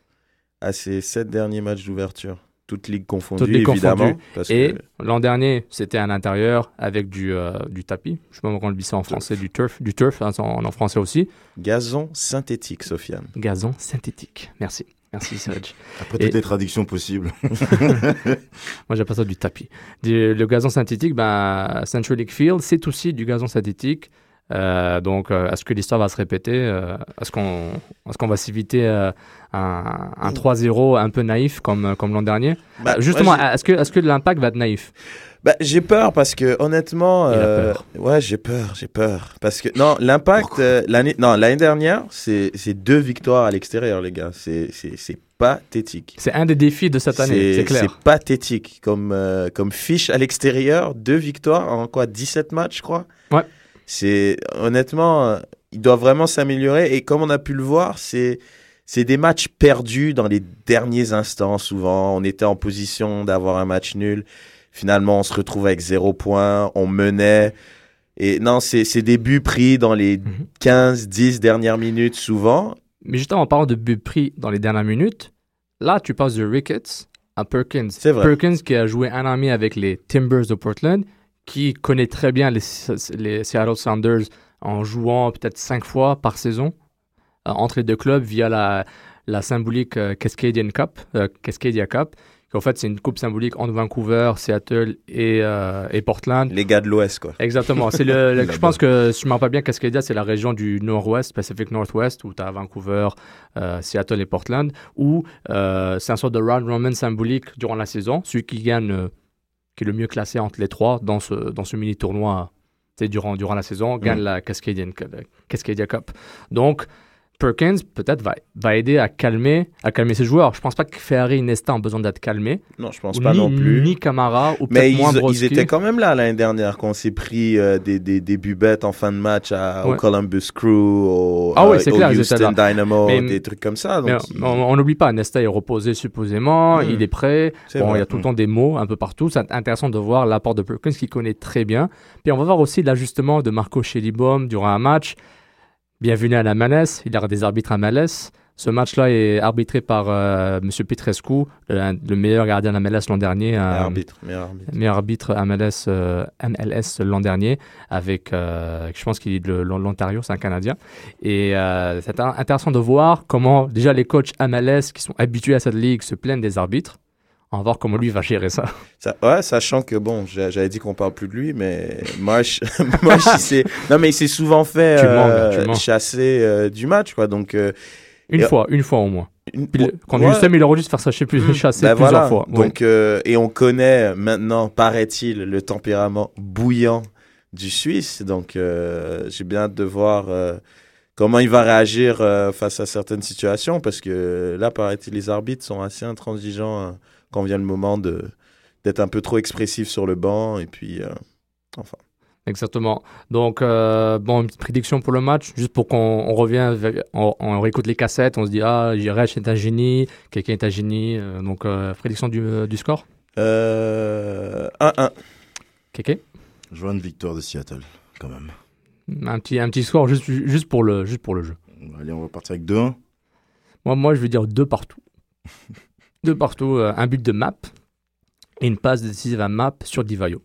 G: à ces 7 derniers matchs d'ouverture. Toutes ligues confondues,
F: Toutes ligues
G: évidemment.
F: confondues.
G: Parce
F: et
G: que
F: l'an dernier, c'était à l'intérieur avec du, euh, du tapis. Je sais pas comment on le dit ça en français, du turf. Du turf, hein, en, en français aussi.
G: gazon synthétique, Sofiane.
F: Gazon synthétique. Merci. Merci, Serge.
H: Après
F: et-
H: toutes les traductions possibles. *laughs*
F: Moi, j'appelle ça du tapis. Du- le gazon synthétique, ben, Central League Field, c'est aussi du gazon synthétique. Euh, donc, euh, est-ce que l'histoire va se répéter Euh, Est-ce qu'on est qu'on va s'éviter un, un 3-0 un peu naïf comme, comme l'an dernier
G: Bah,
F: Justement, est-ce que, est que l'impact va être naïf?
G: Bah, j'ai peur parce que honnêtement, euh,
F: peur.
G: ouais, j'ai peur, j'ai peur parce que non, l'impact euh, l'année, non, l'année dernière, c'est deux victoires à l'extérieur, les gars. C'est c'est c'est pathétique.
F: C'est un des défis de cette année, c'est clair.
G: C'est pathétique. Comme, euh, comme fiche à l'extérieur, deux victoires en quoi? 17 matchs, je crois?
F: Ouais.
G: C'est honnêtement, euh, il doit vraiment s'améliorer. Et comme on a pu le voir, c'est c'est des matchs perdus dans les derniers instants. Souvent, on était en position d'avoir un match nul. Finalement, on se retrouve avec zéro point. On menait. Et non, c'est c'est des buts pris dans les
F: Mhm.
G: 15, 10 dernières minutes souvent.
F: Mais justement, en parlant de buts pris dans les dernières minutes, là, tu passes de Ricketts à Perkins.
G: C'est vrai.
F: Perkins qui a joué un an et demi avec les Timbers de Portland, qui connaît très bien les, les Seattle Sounders en jouant peut-être cinq fois par saison euh, entre les deux clubs via la, la symbolique euh, Cascadian Cup, euh, Cascadia Cup. En fait, c'est une coupe symbolique entre Vancouver, Seattle et, euh, et Portland.
G: Les gars de l'Ouest, quoi.
F: Exactement. C'est le, le- *laughs* je pense que, si je me rappelle bien, Cascadia, c'est la région du nord-ouest, Pacific Northwest, où tu as Vancouver, euh, Seattle et Portland, où c'est un sorte de round robin symbolique durant la saison. Celui qui gagne, qui est le mieux classé entre les trois dans ce, dans ce mini-tournoi tu sais, durant, durant la saison, gagne la Cascadia Cup. Donc, Perkins, peut-être, va, va aider à calmer, à calmer ses joueurs. Je pense pas que Ferrari et Nesta ont besoin d'être calmés.
G: Non, je pense
F: Ou
G: pas
F: ni,
G: non plus.
F: Ni Camara, ou
G: Mais
F: peut-être moins
G: ils, étaient quand même là l'année dernière quand on s'est pris euh, des, des, des buts bêtes en fin de match à, au. Columbus Crew, au,
F: Ah oui,
G: euh, au
F: clair,
G: Houston. Dynamo,
F: Mais-
G: des trucs comme ça.
F: Mais on- n'oublie pas, Nesta est reposé supposément,
G: Mm.
F: il est prêt. Bon, il y a tout le temps des mots un peu partout. C'est intéressant de voir l'apport de Perkins qu'il connaît très bien. Puis on va voir aussi l'ajustement de Marco Schellibaum durant un match. Bienvenue à la MLS. Il y aura des arbitres à MLS. Ce match-là est arbitré par euh, M. Petrescu, le, le meilleur gardien de la MLS l'an dernier.
G: Meilleur
F: euh,
G: arbitre, meilleur arbitre.
F: meilleur arbitre MLS, euh, MLS l'an dernier, avec, euh, je pense qu'il est de l'Ontario, c'est un Canadien. Et euh, c'est in- intéressant de voir comment déjà les coachs MLS qui sont habitués à cette ligue se plaignent des arbitres. On va voir comment lui va gérer ça.
G: Ça- ouais, sachant que bon, j'a- j'avais dit qu'on parle plus de lui, mais Marsh, *laughs* Marsh, il s'est, non mais il s'est souvent fait euh, chasser euh, du match, quoi. Donc euh,
F: Une
G: Et-
F: fois, une fois au moins.
G: une-
F: Puis quand
G: Ouais.
F: Il aurait dû se faire chasser, plus,
G: Mm. *laughs*
F: chasser
G: Ben
F: plusieurs
G: voilà.
F: fois.
G: Donc, et on connaît maintenant, paraît-il, le tempérament bouillant du Suisse. Donc, j'ai bien hâte de voir comment il va réagir euh, face à certaines situations, parce que là, paraît-il, les arbitres sont assez intransigeants euh, quand vient le moment de d'être un peu trop expressif sur le banc. Et puis, euh, enfin.
F: Exactement. Donc, euh, bon, une petite prédiction pour le match, juste pour qu'on on revienne, vers- on, on réécoute les cassettes, on se dit, ah, Jirech est un génie, quelqu'un est un génie. euh, donc, euh, prédiction du, du score?
G: Euh, 1-1.
F: Kéké?
H: Je vois une victoire de Seattle, quand même.
F: un petit, un petit score juste, juste, pour le, juste pour le jeu.
H: Allez, on va partir avec 2-1.
F: Moi, moi, je vais dire deux partout. *laughs* deux partout, euh, un but de map et une passe décisive à map sur Divayo.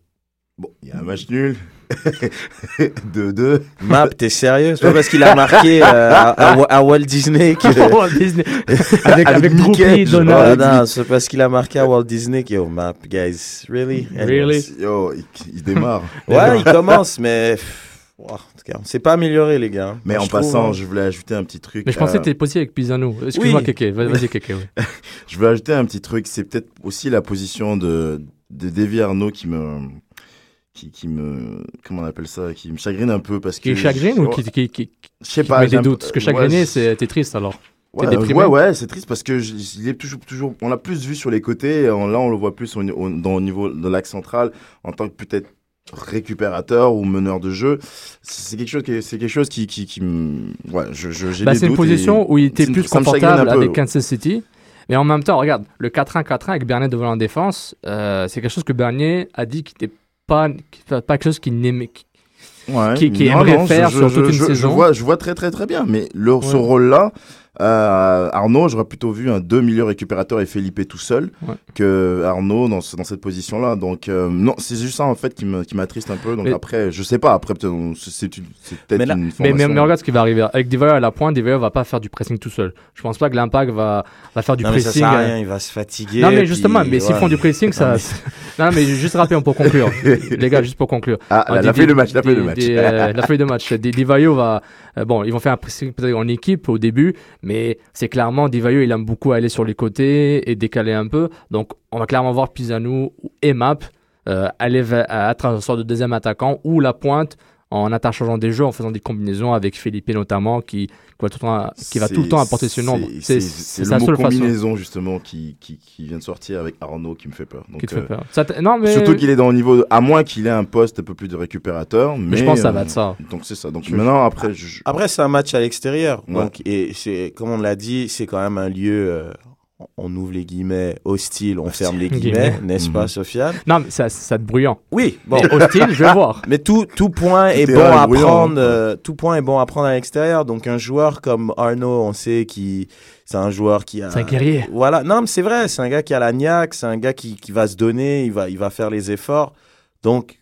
H: Bon, il y a un match nul. *laughs* 2-2.
G: Map, t'es sérieux? C'est pas parce qu'il a marqué euh, à, à- à Walt Disney que... *laughs*
F: Walt Disney. *laughs* avec, avec,
H: Mickey,
G: Oh,
F: Donald.
G: non, c'est parce qu'il a marqué à Walt Disney que, oh, map, guys, really?
F: Really?
H: Yo, il, il démarre.
G: Ouais, il commence, mais, wow, on s'est pas amélioré, les gars.
H: Mais
G: Moi,
H: en
G: je trouve,
H: passant,
G: hein.
H: je voulais ajouter un petit truc.
F: Mais je pensais
H: euh,
F: que t'étais possible avec Pisano. Excuse-moi,
G: Oui.
F: Kéké. Vas- Vas-y, Kéké. oui. *laughs*
H: Je veux ajouter un petit truc, c'est peut-être aussi la position de, de Davy Arnaud qui me, qui, qui me, comment on appelle ça, qui me chagrine un peu parce
F: Qui
H: que.
F: est chagrine ou
H: Ouais,
F: qui, qui, qui,
H: Je sais
F: qui
H: pas.
F: met des doutes? Parce que
H: ouais,
F: chagriné,
H: je-
F: c'est t'es triste alors.
H: Ouais,
F: déprimé?
H: ouais, ouais, c'est triste parce que je- il est toujours, toujours, on l'a plus vu sur les côtés. on- là, on le voit plus au, au- dans, au niveau de l'axe central en tant que peut-être récupérateur ou meneur de jeu. C'est quelque chose qui, c'est quelque chose qui, qui, qui ouais, je, je,
F: Bah, c'est une position où il était plus confortable
H: peu.
F: avec Kansas City. Mais en même temps, regarde, le 4-1, 4-1 avec Bernet devant la défense, euh, c'est quelque chose que Bernier a dit qu'il n'était pas, qui- pas quelque chose qu'il n'aimait. qui-
H: Ouais,
F: qui- qui
H: non,
F: aimerait
H: non,
F: faire
H: je,
F: sur toute une
H: je- je
F: saison.
H: vois, je vois très très très bien, mais le, ce rôle-là, euh, Arnaud, j'aurais plutôt vu un deux milieux récupérateur et Felipe tout seul
F: Ouais.
H: que Arnaud dans, ce- dans cette position-là. Donc euh, non, c'est juste ça en fait qui me qui m'attriste un peu. Donc
F: Mais-
H: après, je sais pas. Après c'est peut-être une
F: Mais, mais, mais regarde ce qui va arriver. Avec Divayo à la pointe, Divayo va pas faire du pressing tout seul. Je pense pas que l'impact va, va faire du
G: Non, mais ça
F: pressing.
G: sert à
F: euh,
G: rien, il va se fatiguer.
F: Non mais
G: puis
F: justement, mais s'ils font du pressing, ça. non mais juste rappeler pour conclure, *laughs* les gars, juste pour conclure.
H: Ah,
F: Ah,
H: la,
F: des-
H: la feuille de match, la feuille de match.
F: euh, la feuille de match. Va. Euh, bon, ils vont faire un pressing en équipe au début, mais c'est clairement Divayo, il aime beaucoup aller sur les côtés et décaler un peu. Donc, on va clairement voir Pisano et Map euh, aller à être un sorte de deuxième attaquant ou la pointe en interchangeant des jeux, en faisant des combinaisons avec Felipe notamment, qui, qui va, tout le temps, qui va tout le temps apporter ce nombre.
H: c'est- mot
F: seule façon
H: combinaison justement qui, qui, qui vient de sortir avec Arnaud qui me fait peur. Donc,
F: qui te fait
H: euh,
F: peur. Ça te- non, mais
H: Surtout qu'il est dans le niveau, de- à moins qu'il ait un poste un peu plus de récupérateur. Mais,
F: mais je pense que ça
H: euh,
F: va être ça.
H: Donc c'est ça. Donc maintenant après, je-
G: Après, c'est un match à l'extérieur.
H: Ouais.
G: Donc, et c'est, comme on l'a dit, c'est quand même un lieu, euh, on ouvre les guillemets, hostile, on ferme les guillemets,
F: Guillemets.
G: n'est-ce pas,
H: Mhm.
F: Non,
G: Sofiane
F: mais ça, ça te bruyant.
G: Oui, bon.
F: Mais hostile, je vais *laughs* voir.
G: Mais tout, tout point est
H: Tout est
G: bon à
H: bruyant,
G: prendre. euh, tout point est bon à prendre à l'extérieur. Donc un joueur comme Arnaud, on sait qui, c'est un joueur qui a.
F: C'est un guerrier.
G: Voilà. Non, mais c'est vrai. C'est un gars qui a la niaque. C'est un gars qui, qui va se donner. Il va, il va faire les efforts. Donc,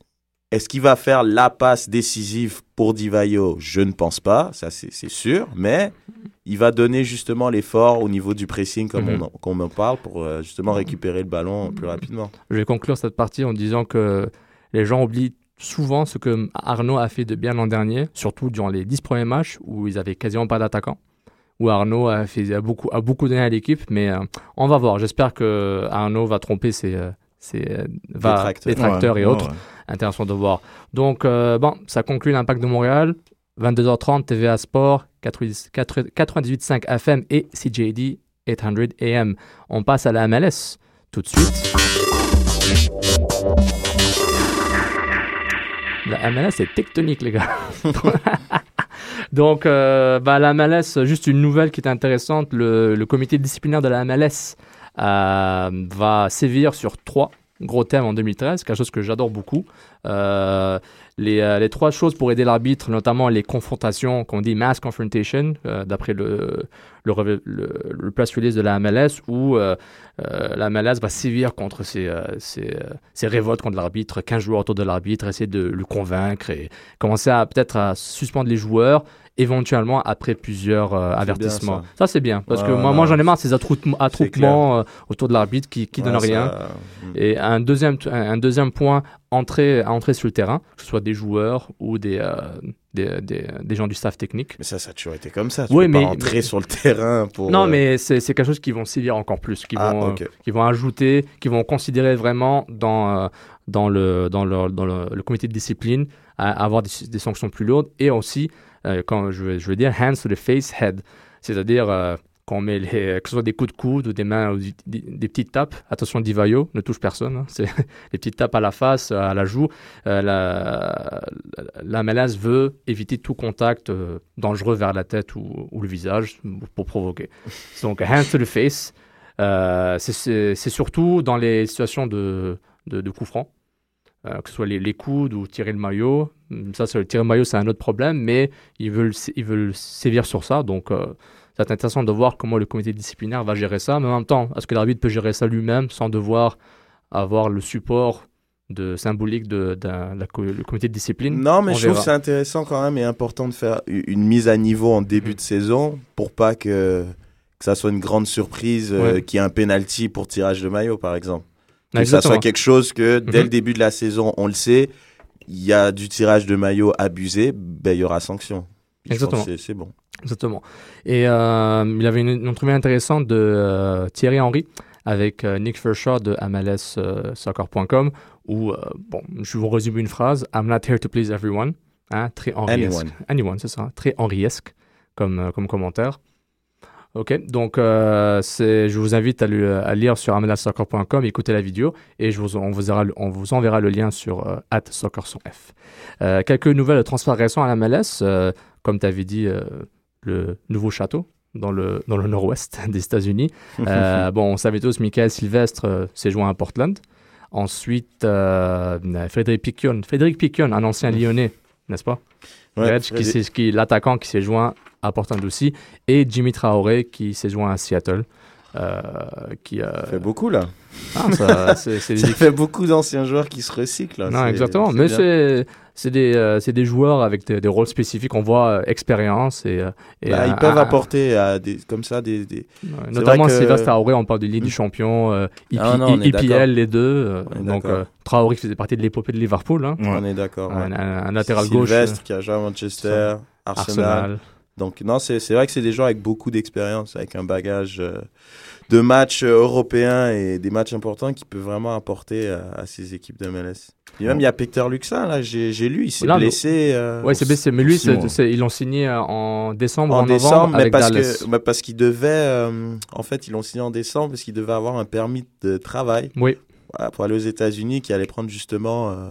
G: est-ce qu'il va faire la passe décisive pour Divayo Je ne pense pas. Ça, c'est sûr. Mais il va donner justement l'effort au niveau du pressing, comme
F: Mhm.
G: on, comme on en parle, pour euh, justement récupérer le ballon plus rapidement.
F: Je vais conclure cette partie en disant que les gens oublient souvent ce que Arnaud a fait de bien l'an dernier, surtout durant les 10 premiers matchs où ils avaient quasiment pas d'attaquant. Où Arnaud a, fait, a, beaucoup, a beaucoup donné à l'équipe, mais euh, on va voir. J'espère que Arnaud va tromper ses, euh, ses va-
G: Détracteurs.
F: détracteurs
H: Ouais,
F: et
H: ouais,
F: autres.
H: ouais.
F: Intéressant de voir. Donc, euh, bon, ça conclut l'impact de Montréal. 22h30, TVA Sport, 90 80 98.5 FM et CJD 800 AM. On passe à la MLS tout de suite. La MLS est tectonique, les gars. *laughs* Donc, euh, bah, la MLS, juste une nouvelle qui est intéressante. Le, le comité disciplinaire de la MLS euh, va sévir sur trois gros thèmes en 2013, quelque chose que j'adore beaucoup. Euh, les, euh, les trois choses pour aider l'arbitre, notamment les confrontations, qu'on dit mass confrontation, euh, d'après le, le, le, press release de la MLS, où la MLS va sévir contre ces, euh, ces, euh, ces révoltes contre l'arbitre, 15 joueurs autour de l'arbitre, essayer de le convaincre et commencer à peut-être à suspendre les joueurs, éventuellement après plusieurs euh,
G: bien,
F: avertissements.
G: ça.
F: ça, c'est bien, parce que moi, moi j'en ai marre ces attroupements, euh, autour de l'arbitre qui, qui
G: Ouais,
F: donnent rien.
G: Mm.
F: Et un deuxième, un un deuxième point, entrer, à entrer sur le terrain, que ce soit des joueurs ou des, euh, des, des, des gens du staff technique.
G: Mais ça, ça a toujours été comme ça. Tu
F: Oui,
G: peux
F: mais-
G: pas entrer
F: mais-
G: sur le terrain pour.
F: Non,
G: euh,
F: mais c'est c'est quelque chose qui vont sévir encore plus, qui
G: Ah,
F: vont, euh,
G: ok.
F: qui vont ajouter, qui vont considérer vraiment dans, euh, dans, le, dans, le, dans le, le comité de discipline à, avoir des, des sanctions plus lourdes et aussi, euh, quand je, veux- je veux dire, hands to the face, head. C'est-à-dire euh, qu'on met les, que ce soit des coups de coude ou des mains ou des, petites tapes. Attention, Divayo, ne touche personne. hein. C'est *laughs* les petites tapes à la face, à la joue. Euh, la, la veut éviter tout contact euh, dangereux vers la tête ou, le visage pour provoquer. Donc, *laughs* hands to the face. Euh, c'est- surtout dans les situations de, de, de coups francs, euh, que ce soit les, les coudes ou tirer le maillot. Ça, tirer le maillot, c'est un autre problème, mais ils veulent, ils veulent sévir sur ça. Donc, euh, c'est intéressant de voir comment le comité disciplinaire va gérer ça. Mais en même temps, est-ce que l'arbitre peut gérer ça lui-même sans devoir avoir le support de, symbolique de, la le comité de discipline?
G: Non, mais je trouve que c'est intéressant quand même et important de faire une mise à niveau en début
F: Mhm.
G: de saison pour pas que, que ça soit une grande surprise euh, qu'il y ait un penalty pour tirage de maillot, par exemple. Que ça soit quelque chose que dès
F: Mhm.
G: le début de la saison, on le sait, il y a du tirage de maillot abusé, ben, il y aura sanction.
F: Exactement.
G: c'est- bon.
F: Exactement. Et euh, il avait une, une entrevue intéressante de euh, Thierry Henry avec euh, Nick Fershaw de MLSsoccer.com où, euh, bon, je vous résume une phrase I'm not here to please everyone. Hein, très Henriesque.
G: Anyone.
F: Anyone, c'est ça. Très Henriesque comme, comme commentaire. Ok, donc je vous invite à, lire sur amelassoccer.com, écouter la vidéo et je vous, on, vous aura- on vous enverra le lien sur @soccer100f. Euh, quelques nouvelles de transferts récents à la MLS, comme tu avais dit, euh, le nouveau château dans le, dans le nord-ouest *laughs* des États-Unis. *laughs* Euh, bon, on savait tous, Michael Sylvestre euh, s'est joint à Portland. Ensuite, Frédéric Piquion, Frédéric Piquion, un ancien Lyonnais, n'est-ce pas?
G: Ouais,
F: Reg, qui l'attaquant qui s'est joint à Portland aussi, et Jimmy Traoré qui s'est joint à Seattle. euh, qui euh,
G: Ça fait beaucoup là.
F: ah, ça- *laughs*
G: fait beaucoup d'anciens joueurs qui se recyclent. là.
F: non, exactement. Mais c'est c'est des, euh, c'est des joueurs avec des, des rôles spécifiques. On voit euh, expérience et, euh, et
G: Bah, ils peuvent
F: un-
G: apporter à des, comme ça des, des-
F: ouais,
G: c'est
F: notamment
G: que-
F: Traoré, on parle de Ligue des Champions, euh, IP,
G: Ah non,
F: IPL, les deux. euh, donc euh, Traoré faisait partie de l'épopée de Liverpool, hein.
H: Ouais.
G: on est d'accord.
F: un,
G: ouais.
F: un- un latéral gauche.
G: Sylvestre qui a joué à Manchester, Arsenal.
F: Arsenal.
G: Donc, non, c'est vrai que c'est des joueurs avec beaucoup d'expérience, avec un bagage euh, de matchs euh, européens et des matchs importants qui peuvent vraiment apporter à, à ces équipes de MLS. Et même, il y a Peter Luxin, là, j'ai lu, il s'est blessé. euh,
F: Ouais, c'est blessé. Mais lui, ils l'ont signé euh, en décembre,
G: en
F: en, novembre
G: décembre, mais
F: avec
G: parce
F: Dallas.
G: que mais parce qu'il devait, euh, en fait, ils l'ont signé en décembre parce qu'il devait avoir un permis de travail
F: Oui,
G: voilà, pour aller aux États-Unis, qui allait prendre justement euh,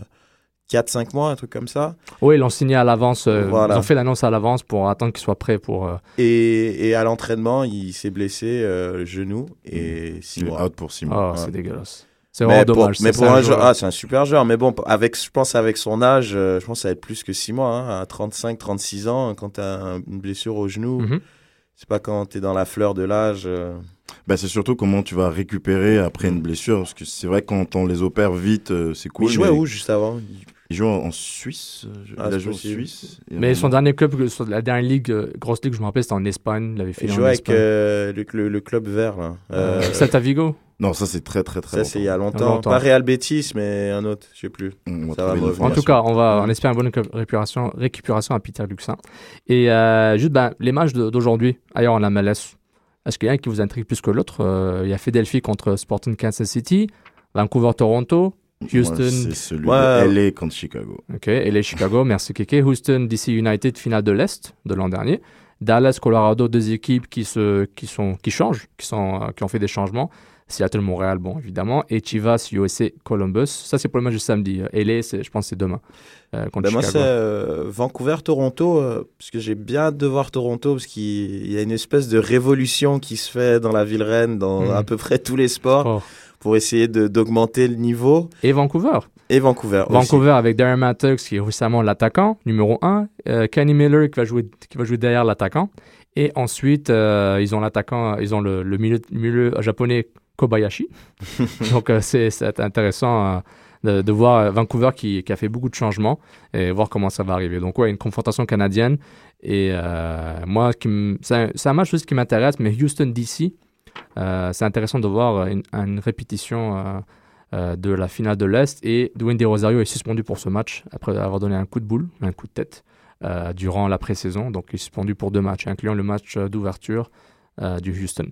G: 4-5 mois, un truc comme ça.
F: oui, ils l'ont signé à l'avance. euh,
G: Voilà.
F: Ils ont fait l'annonce à l'avance pour attendre qu'il soit prêt pour. euh,
G: Et, et à l'entraînement, il s'est blessé euh, le genou et 6
H: Il est
G: mois.
H: out pour six mois.
F: Oh, c'est dégueulasse. C'est vraiment
G: pour,
F: dommage.
G: mais pour un
F: joueur-
G: joueur, ah, c'est un super joueur. Mais bon, avec, je pense avec son âge, euh, je pense que ça va être plus que 6 mois. Hein, à 35, 36 ans, quand tu as une blessure au genou,
F: Mhm.
G: c'est pas quand tu es dans la fleur de l'âge. euh,
H: Bah, c'est surtout comment tu vas récupérer après une blessure. Parce que c'est vrai quand on les opère vite, c'est cool.
G: il jouait
H: mais
G: où juste avant?
H: Il joue en Suisse. euh, je-
G: Ah,
H: il a joué en. Suisse.
F: Mais son
H: moment-
F: dernier club, euh, la dernière ligue, euh, grosse ligue, je me rappelle, c'était en Espagne. Il avait fait
G: Il
F: en
G: jouait avec
F: Espagne.
G: euh, le, le- le club vert. Là. Euh,
F: Celta Vigo
H: Non, ça c'est très très très
G: ça, c'est il y a longtemps.
F: longtemps.
G: Pas Real Betis, mais un autre, je sais plus.
H: On va
G: Ça va.
F: En tout cas, on va, on
G: Ouais.
F: espère une bonne récu- récupération, récupération à Peter Luxin. Et euh, juste ben, les matchs d'aujourd'hui, ailleurs en MLS, est-ce qu'il y a un qui vous intrigue plus que l'autre? Euh, Il y a Philadelphie contre Sporting Kansas City, Vancouver-Toronto, Houston.
H: C'est celui
G: Ouais.
H: de LA contre Chicago.
F: ok, les Chicago, merci Keke, Houston, DC United, finale de l'Est de l'an dernier, Dallas, Colorado, deux équipes qui, se, qui, sont, qui changent, qui, sont, euh, qui ont fait des changements. Seattle, Montréal, bon, évidemment. Et Chivas, USA, Columbus. Ça, c'est pour le match de samedi. Euh, LA, je pense c'est demain. euh, contre
G: Ben moi, c'est
F: Chicago.
G: Vancouver-Toronto, euh, parce que j'ai bien hâte de voir Toronto, parce qu'il y a une espèce de révolution qui se fait dans la ville reine, dans
F: Mhm.
G: à peu près tous les sports. Pour essayer d'augmenter le niveau.
F: Et Vancouver.
G: Et Vancouver. aussi.
F: Vancouver avec Darren Mattox qui est récemment l'attaquant numéro 1, Kenny Miller qui va jouer qui va jouer derrière l'attaquant et ensuite euh, ils ont l'attaquant ils ont le, le milieu, milieu japonais Kobayashi. *laughs* Donc euh, c'est intéressant euh, de, de voir euh, Vancouver qui, qui a fait beaucoup de changements et voir comment ça va arriver. Donc ouais, une confrontation canadienne et euh, moi c'est un, un match aussi qui m'intéresse mais Houston DC euh, c'est intéressant de voir une, une répétition euh, euh, de la finale de l'Est. Et Dwayne De Rosario est suspendu pour ce match après avoir donné un coup de boule, un coup de tête euh, durant la pré-saison. Donc il est suspendu pour deux matchs, incluant le match euh, d'ouverture euh, du Houston.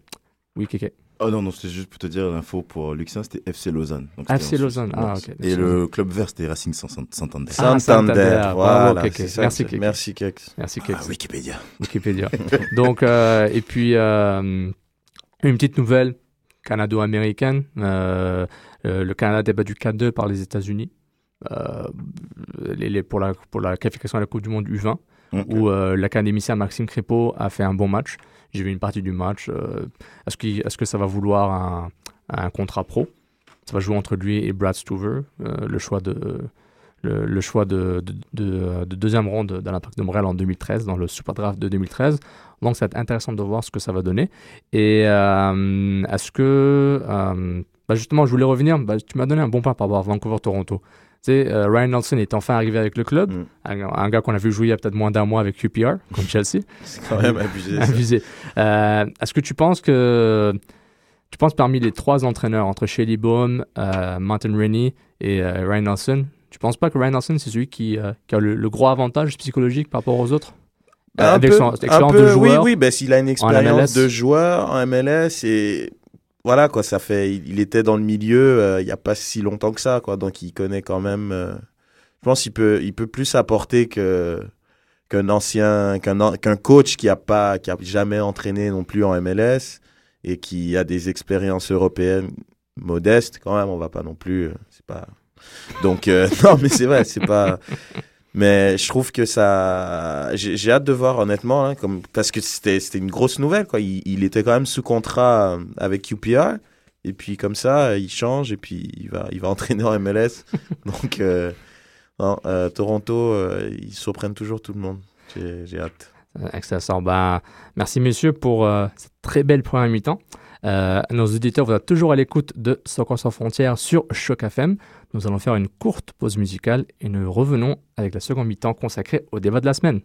F: Oui, Keke.
H: Oh non, non, c'était juste pour te dire l'info pour Luxin, c'était FC Lausanne. Donc,
F: FC Lausanne, ah, ok.
H: Et le club vert, c'était Racing Sant- Santander.
F: Ah,
G: Santander, voilà.
F: Keke.
G: c'est ça
F: Merci, Keke.
G: Merci, Kex.
F: Merci, Keke.
H: Ah, Wikipédia.
F: Wikipédia. *laughs* Donc, euh, et puis, euh, une petite nouvelle canado-américaine. Euh, euh, le Canada est battu 4-2 par les États-Unis euh, les- les- pour, la, pour la qualification à la Coupe du Monde U20,
H: Ok.
F: où l'académicien Maxime Crépeau a fait un bon match. J'ai vu une partie du match. Est-ce que ça va vouloir un, un contrat pro? Ça va jouer entre lui et Brad Stuver, le choix de. Le, le choix de, de, de- de deuxième ronde dans l'Impact de Montréal en 2013, dans le Super Draft de 2013. Donc, ça va être intéressant de voir ce que ça va donner. Et euh, est-ce que. euh, bah, justement, je voulais revenir. bah, tu m'as donné un bon point par rapport à Vancouver-Toronto. Tu sais, euh, Ryan Nelson est enfin arrivé avec le club.
G: Mm.
F: Un, un gars qu'on a vu jouer il y a peut-être moins d'un mois avec QPR, *laughs* contre Chelsea.
G: C'est quand même abusé.
F: Abusé. Est-ce que tu penses que. Tu penses parmi les trois entraîneurs, entre Shelly euh, Martin Rennie et Ryan Nelson, tu penses pas que Ryan Nelson, c'est celui qui, euh, qui a le, le gros avantage psychologique par rapport aux autres? Avec
G: peu-
F: son expérience
G: peu,
F: de joueur
G: Oui, oui, ben, s'il a une expérience de joueur en MLS et voilà quoi, ça fait. Il, il était dans le milieu euh, il y a pas si longtemps que ça, quoi. Donc il connaît quand même. euh, je pense qu'il peut, il peut plus apporter que qu'un ancien, qu'un qu'un coach qui a pas, qui a jamais entraîné non plus en MLS et qui a des expériences européennes modestes quand même. On va pas non plus, c'est pas. Donc euh, *laughs* non, mais c'est vrai, c'est pas. Mais je trouve que ça. J'ai hâte de voir, honnêtement, hein, comme... parce que c'était une grosse nouvelle. Quoi. Il, il était quand même sous contrat euh, avec QPR. Et puis, comme ça, il change et puis il va, il va entraîner en MLS. *laughs* Donc, euh, non, Toronto, ils surprennent toujours tout le monde. J'ai hâte.
F: Excellent. Ben, merci, messieurs, pour cette très belle première mi-temps. Nos auditeurs, vous êtes toujours à l'écoute de Soccer sans frontières sur Choc FM. Nous allons faire une courte pause musicale et nous revenons avec la seconde mi-temps consacrée au débat de la semaine.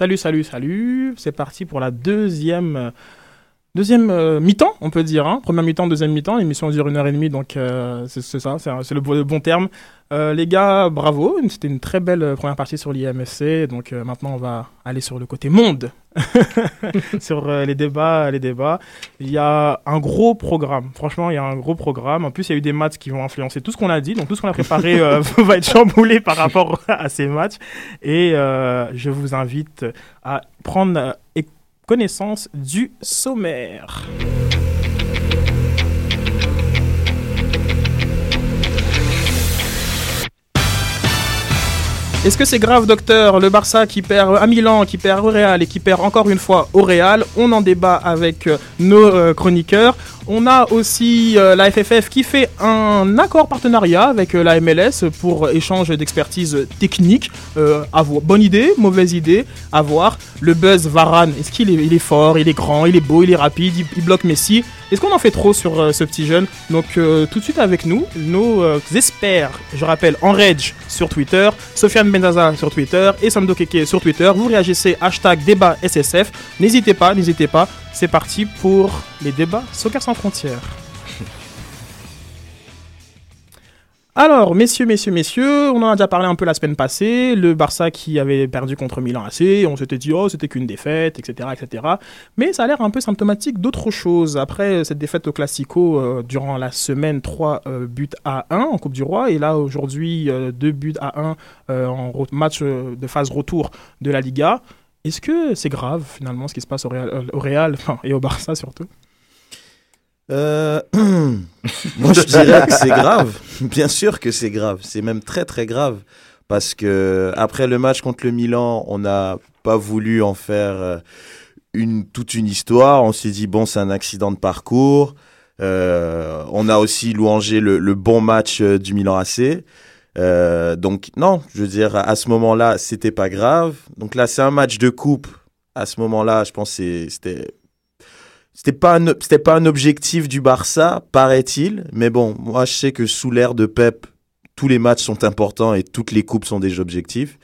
I: Salut, salut, salut. C'est parti pour la deuxième, deuxième euh, mi-temps, on peut dire. Hein. Première mi-temps, deuxième mi-temps. L'émission dure une heure et demie, donc euh, c'est ça, c'est le, bon- terme. Euh, les gars, bravo. C'était une très belle première partie sur l'IMFC. Donc maintenant, on va aller sur le côté monde, *laughs* sur les débats, les débats. Il y a un gros programme. Franchement, il y a un gros programme. En plus, il y a eu des matchs qui vont influencer tout ce qu'on a dit. Donc tout ce qu'on a préparé *laughs* va être chamboulé par rapport *laughs* à ces matchs. Et je vous invite à prendre connaissance du sommaire. Est-ce que c'est grave, docteur Le Barça qui perd à Milan, qui perd au Real et qui perd encore une fois au Real? On en débat avec euh, nos euh, chroniqueurs. On a aussi euh, la FFF qui fait un accord partenariat avec euh, la MLS pour échange d'expertise technique. Euh. Bonne idée, mauvaise idée, à voir. Le buzz Varane, est-ce qu'il est, fort, il est grand, il est beau, il est rapide, il, bloque Messi? Est-ce qu'on en fait trop sur ce petit jeune? Donc tout de suite avec nous, nos experts, je rappelle, en Rage sur Twitter, Sofiane Benzaza sur Twitter et Samdo Keke sur Twitter. Vous réagissez hashtag débat SSF. N'hésitez pas, n'hésitez pas. C'est parti pour les débats Soccer sans frontières. *laughs* Alors, messieurs, messieurs, messieurs, on en a déjà parlé un peu la semaine passée. Le Barça qui avait perdu contre Milan AC, on s'était dit, oh, c'était qu'une défaite, etc., etc. Mais ça a l'air un peu symptomatique d'autre chose. Après cette défaite au Classico euh, durant la semaine, 3 euh, buts à 1 en Coupe du Roi. Et là, aujourd'hui, 2 buts à 1 euh, en match euh, de phase retour de la Liga. Est-ce que c'est grave, finalement, ce qui se passe au Real, euh, au Real et au Barça surtout?
G: Euh, *clears throat* Moi, je dirais que c'est grave. *laughs* Bien sûr que c'est grave. C'est même très, très grave. Parce que après le match contre le Milan, on n'a pas voulu en faire euh, une, toute une histoire. On s'est dit, bon, c'est un accident de parcours. On a aussi louangé le, bon match du Milan AC. Euh, donc, non, je veux dire, à ce moment-là, c'était pas grave. Donc là, c'est un match de coupe. À ce moment-là, je pense que c'était c'était pas un, c'était pas un objectif du Barça, paraît-il. Mais bon, moi, je sais que sous l'ère de Pep, tous les matchs sont importants et toutes les coupes sont des objectifs.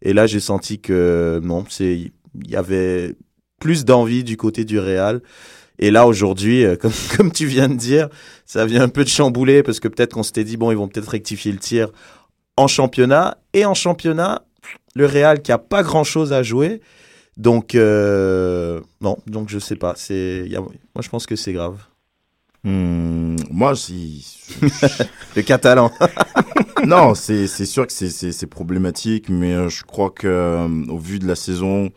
G: Et là, j'ai senti que non, c'est il y avait plus d'envie du côté du Real. Et là, aujourd'hui, euh, *laughs* comme, comme tu viens de dire, ça vient un peu de chambouler parce que peut-être qu'on s'était dit, bon, ils vont peut-être rectifier le tir en championnat. Et en championnat, le Real qui a pas grand-chose à jouer. Donc, euh, non, donc je sais pas. C'est, moi, je pense que c'est grave.
H: Hmm, moi, si. *laughs*
G: Le catalan. *laughs*
H: non, c'est c'est sûr que c'est- c'est c'est problématique, mais euh, je crois que euh, au vu de la saison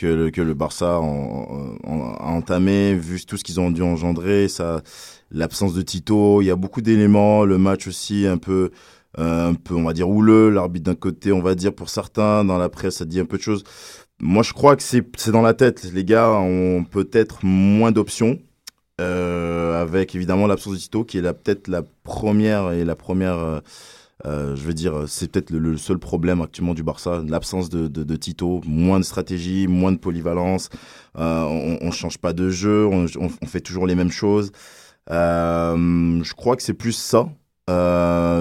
H: que le, Barça a entamé, vu tout ce qu'ils ont dû engendrer, ça, l'absence de Tito, il y a beaucoup d'éléments, le match aussi un peu, euh, un peu, on va dire houleux, l'arbitre d'un côté, on va dire pour certains, dans la presse, ça dit un peu de choses. Moi, je crois que c'est dans la tête. Les gars ont peut-être moins d'options. Euh, avec évidemment l'absence de Tito qui est peut-être la première et la première euh, euh, je veux dire c'est peut-être le, seul problème actuellement du Barça l'absence de, de, Tito moins de stratégie moins de polyvalence euh, on, on change pas de jeu on, fait toujours les mêmes choses euh, je crois que c'est plus ça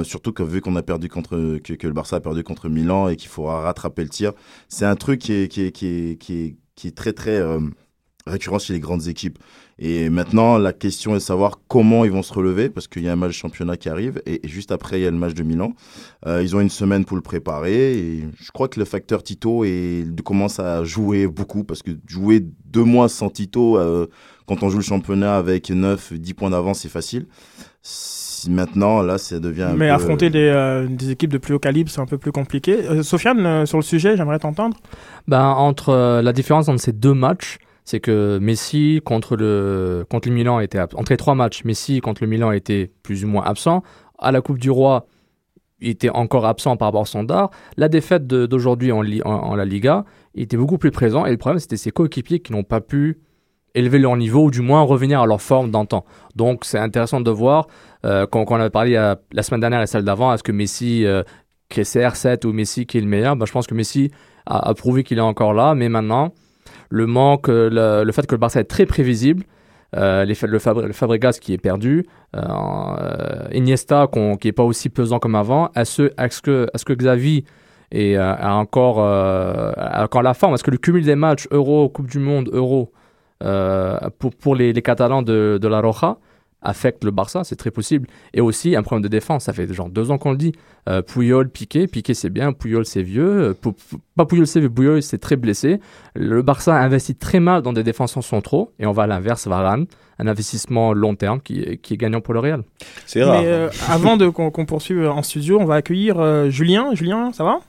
H: surtout que vu qu'on a perdu contre que, le Barça a perdu contre Milan et qu'il faudra rattraper le tir c'est un truc qui est qui est qui est qui est, qui est très très récurrent chez les grandes équipes. Et maintenant, la question est de savoir comment ils vont se relever, parce qu'il y a un match de championnat qui arrive, et, et juste après, il y a le match de Milan. Euh, ils ont une semaine pour le préparer, et je crois que le facteur Tito est, commence à jouer beaucoup, parce que jouer deux mois sans Tito, euh, quand on joue le championnat avec 9, 10 points d'avance, c'est facile. Si maintenant, là, ça devient un
I: Mais
H: peu-
I: affronter des, euh, des équipes de plus haut calibre, c'est un peu plus compliqué. Euh, Sofiane, euh, sur le sujet, j'aimerais t'entendre.
F: Ben, entre euh, la différence entre ces deux matchs, c'est que Messi contre le, contre le Milan était entre les trois matchs, Messi contre le Milan était plus ou moins absent. À la Coupe du Roi, il était encore absent par rapport au standard. La défaite d'aujourd'hui en, en, la Liga, il était beaucoup plus présent. Et le problème, c'était ses coéquipiers qui n'ont pas pu élever leur niveau ou du moins revenir à leur forme d'antan. Donc c'est intéressant de voir, euh, quand, on a parlé la semaine dernière et celle d'avant, est-ce que Messi, euh, qui est CR7 ou Messi qui est le meilleur ben, Je pense que Messi a prouvé qu'il est encore là, mais maintenant, le manque, euh, le, fait que le Barça est très prévisible, euh, le, Fabregas qui est perdu, euh, Iniesta qui est pas aussi pesant comme avant. Est-ce est que, est que Xavi est, a encore, a encore la forme? Est-ce que le cumul des matchs Euro, Coupe du Monde, Euro, pour, pour les, les Catalans de, de la Roja, affecte le Barça, c'est très possible. Et aussi un problème de défense, ça fait genre deux ans qu'on le dit. Euh, Puyol, Piqué, Piqué c'est bien, Puyol c'est vieux, euh, pas Puyol c'est vieux, Puyol c'est très blessé. Le Barça investit très mal dans des défenseurs centraux, et on va à l'inverse, Varane, un investissement long terme qui, qui est gagnant pour le Real.
I: C'est rare. Mais euh, *laughs* avant de *laughs* qu'on poursuive en studio, on va accueillir Julien. Julien, ça va?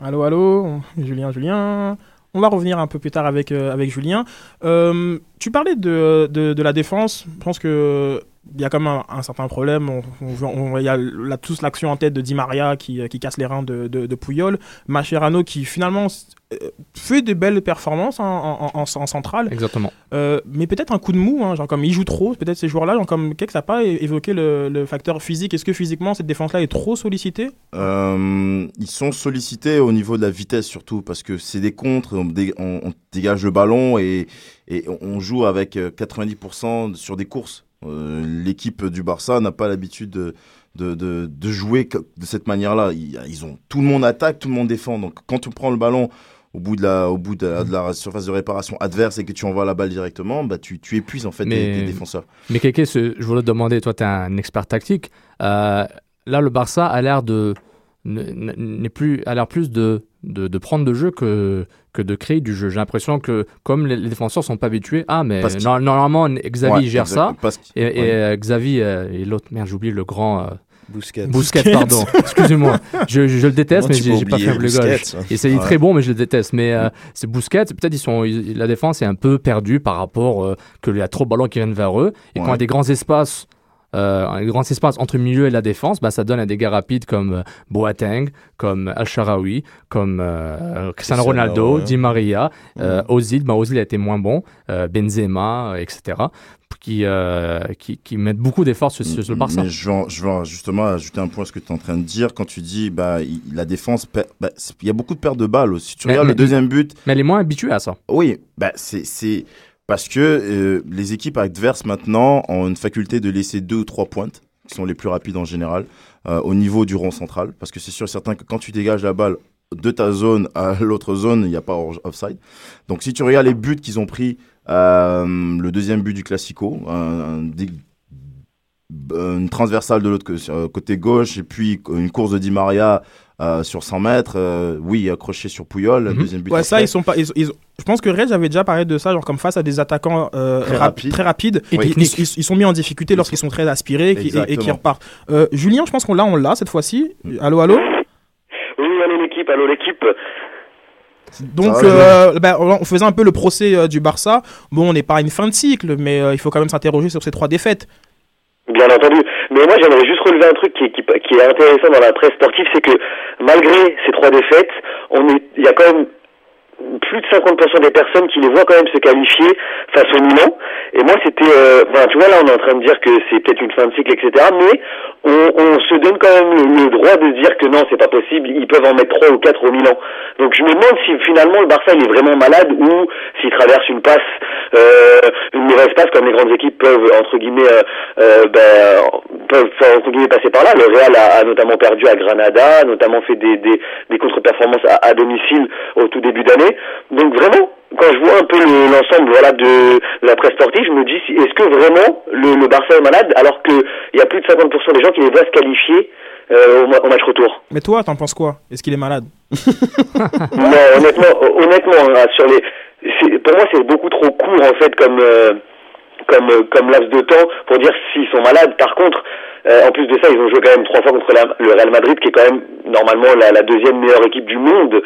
I: Allô, allô? Julien, Julien on va revenir un peu plus tard avec, euh, avec Julien. Euh, tu parlais de, de, la défense. Je pense que il y a quand même un, certain problème. On, il y a tous l'action en tête de Di Maria qui, qui casse les reins de, de, de Puyol. Mascherano qui finalement euh, fait des belles performances en, en, centrale.
F: Exactement.
I: Euh, mais peut-être un coup de mou, hein, genre comme il joue trop, peut-être ces joueurs-là, genre comme Kex n'a pas évoqué le, facteur physique. Est-ce que physiquement cette défense-là est trop sollicitée?
H: Euh, Ils sont sollicités au niveau de la vitesse surtout, parce que c'est des contres, on, on, dégage le ballon et, et on joue avec 90% sur des courses. L'équipe du Barça n'a pas l'habitude de, de, de, de, jouer de cette manière-là. Ils, ont tout le monde attaque, tout le monde défend. Donc quand tu prends le ballon au bout de la, au bout de la, surface de réparation adverse et que tu envoies la balle directement, bah tu, tu épuises en fait tes, défenseurs.
F: Mais Kéké, je voulais te demander, toi tu es un expert tactique. Euh, là, le Barça a l'air de n'est plus a l'air plus de, de, de, prendre de jeu que, que de créer du jeu. J'ai l'impression que comme les, défenseurs sont pas habitués, ah mais normalement Xavi gère ça et, et euh, Xavi euh, et l'autre merde j'oublie le grand
G: Bousquet.
F: Bousquet, pardon. *laughs* Excusez-moi. Je, je, le déteste, mais j'ai pas fait le gauche. Et c'est très bon, mais je le déteste. Mais euh, c'est Bousquet. Peut-être ils sont, la défense est un peu perdue par rapport euh, qu'il y a trop de ballons qui viennent vers eux. Et quand il y a des grands espaces euh, un grand espace entre le milieu et la défense, bah, ça donne un dégâts rapides comme euh, Boateng, comme Al-Sharawi, comme euh, Cristiano Ronaldo, Di Maria, euh, Ozil, bah, Ozil a été moins bon, euh, Benzema, etc. Qui, qui, qui, mettent beaucoup d'efforts sur, sur, le Barça.
H: Mais je veux, je veux justement ajouter un point à ce que tu es en train de dire. Quand tu dis bah, la défense, bah, il y a beaucoup de pertes de balles aussi. Tu regardes le deuxième but.
F: Mais elle est moins habituée à ça.
H: Oui, bah, c'est parce que euh, les équipes adverses maintenant ont une faculté de laisser deux ou trois pointes, qui sont les plus rapides en général, euh, au niveau du rond central. Parce que c'est sûr et certain que quand tu dégages la balle de ta zone à *laughs* l'autre zone, il n'y a pas offside. Donc si tu regardes les buts qu'ils ont pris, euh, le deuxième but du Classico, une transversale de l'autre côté gauche, et puis une course de Di Maria euh, sur 100 mètres, euh, oui, accroché sur Pouyol,
I: mhm.
H: deuxième but.
I: Ouais, ça, ils sont pas. je pense que Red avait déjà parlé de ça, genre comme face à des attaquants euh, très, rapides. et ils, sont mis en difficulté lorsqu'ils sont très aspirés et, qui repartent. Julien, je pense qu'on l'a, on l'a cette fois-ci. Mm. Allô, allô
J: Oui, allô l'équipe, allô l'équipe.
I: Donc, ben, on faisait un peu le procès du Barça. Bon, on n'est pas à une fin de cycle, mais il faut quand même s'interroger sur ces trois défaites.
J: Bien entendu. Mais moi, j'aimerais juste relever un truc qui, est intéressant dans la presse sportive, c'est que malgré ces trois défaites, on est, il y a quand même plus de 50% des personnes qui les voient quand même se qualifier face au Milan. Et moi, c'était, euh, tu vois, là, on est en train de dire que c'est peut-être une fin de cycle, etc. Mais on, se donne quand même le, droit de dire que non, c'est pas possible. Ils peuvent en mettre trois ou quatre au Milan. Donc, je me demande si finalement le Barça il est vraiment malade ou s'il traverse une passe, euh, une mauvaise passe comme les grandes équipes peuvent entre guillemets, euh, euh ben, peuvent entre guillemets passer par là. Le Real a, notamment perdu à Granada, notamment fait des, des, contre-performances à domicile au tout début d'année. Donc vraiment, quand je vois un peu l'ensemble voilà, de la presse sportive, je me dis, est-ce que vraiment le, le, Barça est malade alors qu'il y a plus de 50% des gens qui les voient se qualifier euh, au, match retour.
I: Mais toi, t'en penses quoi? Est-ce qu'il est malade? *laughs* *laughs*
J: Non, honnêtement, honnêtement hein, sur les, pour moi, c'est beaucoup trop court en fait comme... Euh, comme comme laps de temps pour dire s'ils sont malades. Par contre, euh, en plus de ça, ils ont joué quand même trois fois contre le Real Madrid, qui est quand même normalement la, la deuxième meilleure équipe du monde.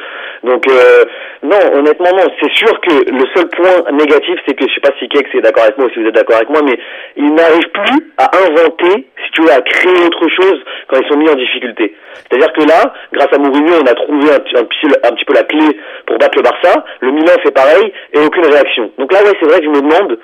J: Donc euh, non, honnêtement non. C'est sûr que le seul point négatif, c'est que je sais pas si Kex est d'accord avec moi ou si vous êtes d'accord avec moi, mais ils n'arrivent plus à inventer, si tu veux, à créer autre chose quand ils sont mis en difficulté. C'est-à-dire que là, grâce à Mourinho, on a trouvé un, un, un, petit peu la clé pour battre le Barça. Le Milan fait pareil et aucune réaction. Donc là, ouais, c'est vrai que je me demande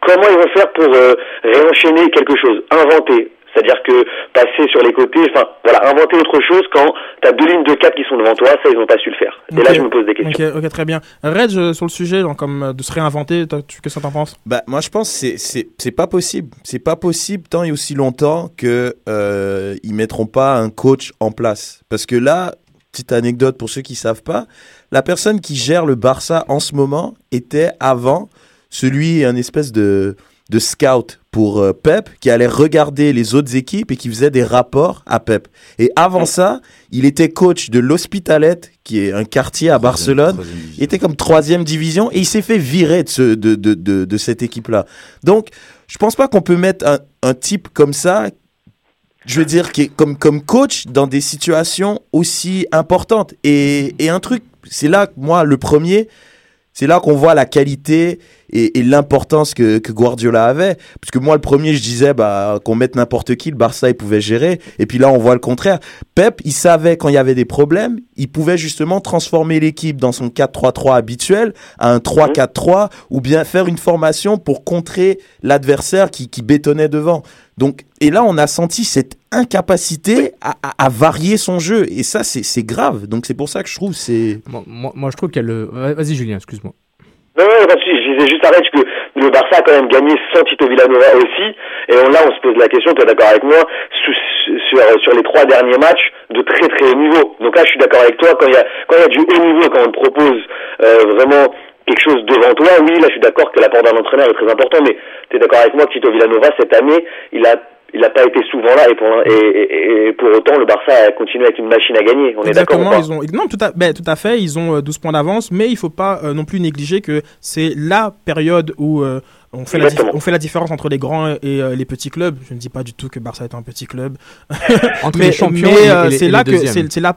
J: comment ils vont faire pour euh, réenchaîner quelque chose, inventer. C'est-à-dire que passer sur les côtés. Enfin, voilà, inventer autre chose quand tu as deux lignes de 4 qui sont devant toi, ça, ils n'ont pas su le faire. Et là, je me pose des questions.
I: Ok, ok, très bien. Reg, euh, sur le sujet, donc, comme euh, de se réinventer, qu'est-ce que t'en penses?
G: Bah, moi, je pense que c'est- pas possible. C'est pas possible tant et aussi longtemps que euh, ils mettront pas un coach en place. Parce que là, petite anecdote pour ceux qui savent pas, la personne qui gère le Barça en ce moment était avant celui, un espèce de, de scout pour euh, Pep, qui allait regarder les autres équipes et qui faisait des rapports à Pep. Et avant ça, il était coach de l'Hospitalet, qui est un quartier à Barcelone. Il était comme troisième division et il s'est fait virer de, ce, de, de, de, de cette équipe-là. Donc, je pense pas qu'on peut mettre un, un type comme ça, je veux dire, qui est comme, comme coach dans des situations aussi importantes. Et, et un truc, c'est là, que moi, le premier, c'est là qu'on voit la qualité et, et l'importance que, que Guardiola avait. Parce que moi, le premier, je disais bah, qu'on mette n'importe qui, le Barça, il pouvait gérer. Et puis là, on voit le contraire. Pep, il savait quand il y avait des problèmes, il pouvait justement transformer l'équipe dans son 4-3-3 habituel à un 3-4-3 ou bien faire une formation pour contrer l'adversaire qui, qui bétonnait devant. Donc, et là, on a senti cette incapacité à, à- à varier son jeu. Et ça, c'est grave. Donc, c'est pour ça que je trouve c'est.
F: Moi, moi- moi, je trouve qu'il y a le. Ouais, Vas-y, Julien, excuse-moi.
J: Non, non, souci. Je disais juste arrête que le Barça a quand même gagné sans Tito Villanova aussi. Et on, là, on se pose la question, tu es d'accord avec moi, sur, sur, sur les trois derniers matchs de très très haut niveau. Donc là, je suis d'accord avec toi, quand il y a, quand il y a du haut niveau, quand on te propose euh, vraiment quelque chose devant toi, oui, là, je suis d'accord que l'apport d'un entraîneur est très important, mais tu es d'accord avec moi que Tito Villanova, cette année, il a il n'a pas été souvent là et pour, et, et- et pour autant le Barça a continué avec une machine à gagner. On est d'accord
I: Exactement, ils ont non tout à ben, tout à fait, ils ont euh, 12 points d'avance, mais il faut pas euh, non plus négliger que c'est la période où euh, on fait, la dif-
J: Exactement.
I: on fait la différence entre les grands et euh, les petits clubs. Je ne dis pas du tout que Barça est un petit club. *laughs*
F: Entre
I: mais
F: les champions
I: mais,
F: et-
I: euh,
F: et les-
I: c'est là que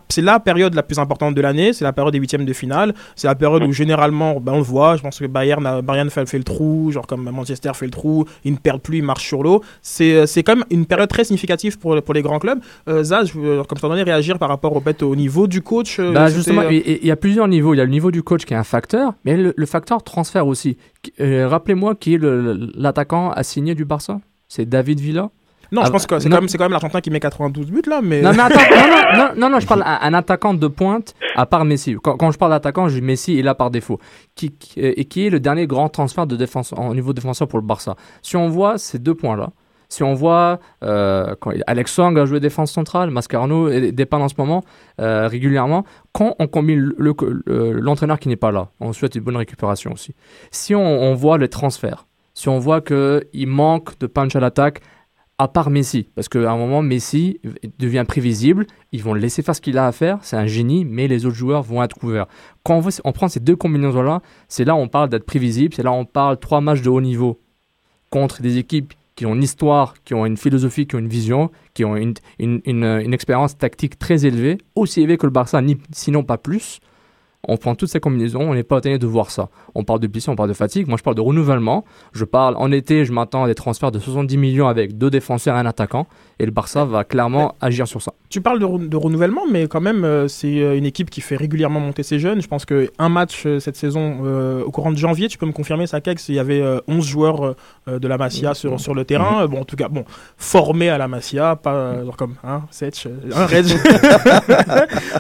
I: c'est la période la plus importante de l'année. C'est la période des huitièmes de finale. C'est la période où généralement, ben, on le voit. Je pense que Bayern a- Bayern fait, fait le trou, genre comme Manchester fait le trou. Ils ne perdent plus, ils marchent sur l'eau. C'est euh, c'est quand même une période très significative pour pour les grands clubs. Euh, Zaz, je veux, comme ça donné réagir par rapport au fait au niveau du coach. euh,
F: Bah justement,
I: euh,
F: il y a plusieurs niveaux. Il y a le niveau du coach qui est un facteur, mais le, le facteur transfert aussi. Euh, Rappelez-moi qui est l'attaquant assigné du Barça? C'est David Villa?
I: Non,
F: Ah,
I: je pense que c'est quand même, l'Argentin qui met 92 buts là, mais.
F: Non, mais attends, *laughs* non, non, non, non, non, je parle un, un attaquant de pointe à part Messi. Quand, quand je parle d'attaquant, je dis Messi est là par défaut. Qui, qui- euh, et qui est le dernier grand transfert de défense, au niveau défenseur pour le Barça. Si on voit ces deux points-là, si on voit euh, Alex Song a joué défense centrale, Mascarano dépanne en ce moment euh, régulièrement, quand on combine le- le- l'entraîneur qui n'est pas là, on souhaite une bonne récupération aussi. Si on, voit les transferts, si on voit qu'il manque de punch à l'attaque, à part Messi, parce qu'à un moment, Messi devient prévisible, ils vont laisser faire ce qu'il a à faire, c'est un génie, mais les autres joueurs vont être couverts. Quand on prend ces deux combinaisons-là, c'est là où on parle d'être prévisible, c'est là où on parle trois matchs de haut niveau contre des équipes qui ont une histoire, qui ont une philosophie, qui ont une vision, qui ont une, une, une, euh, expérience tactique très élevée, aussi élevée que le Barça, sinon pas plus. On prend toutes ces combinaisons, on n'est pas étonné de voir ça. On parle de blessure, on parle de fatigue. Moi, je parle de renouvellement. Je parle en été, je m'attends à des transferts de 70 millions avec deux défenseurs et un attaquant. Et le Barça va clairement agir sur ça.
I: Tu parles de, re- de renouvellement, mais quand même, euh, c'est euh, une équipe qui fait régulièrement monter ses jeunes. Je pense qu'un match euh, cette saison, euh, au courant de janvier, tu peux me confirmer, Sakex, il y avait euh, 11 joueurs de la Masia sur, sur le terrain. Euh, Bon, en tout cas, bon, formés à la Masia, pas genre comme hein, Setch, un Reg. *laughs*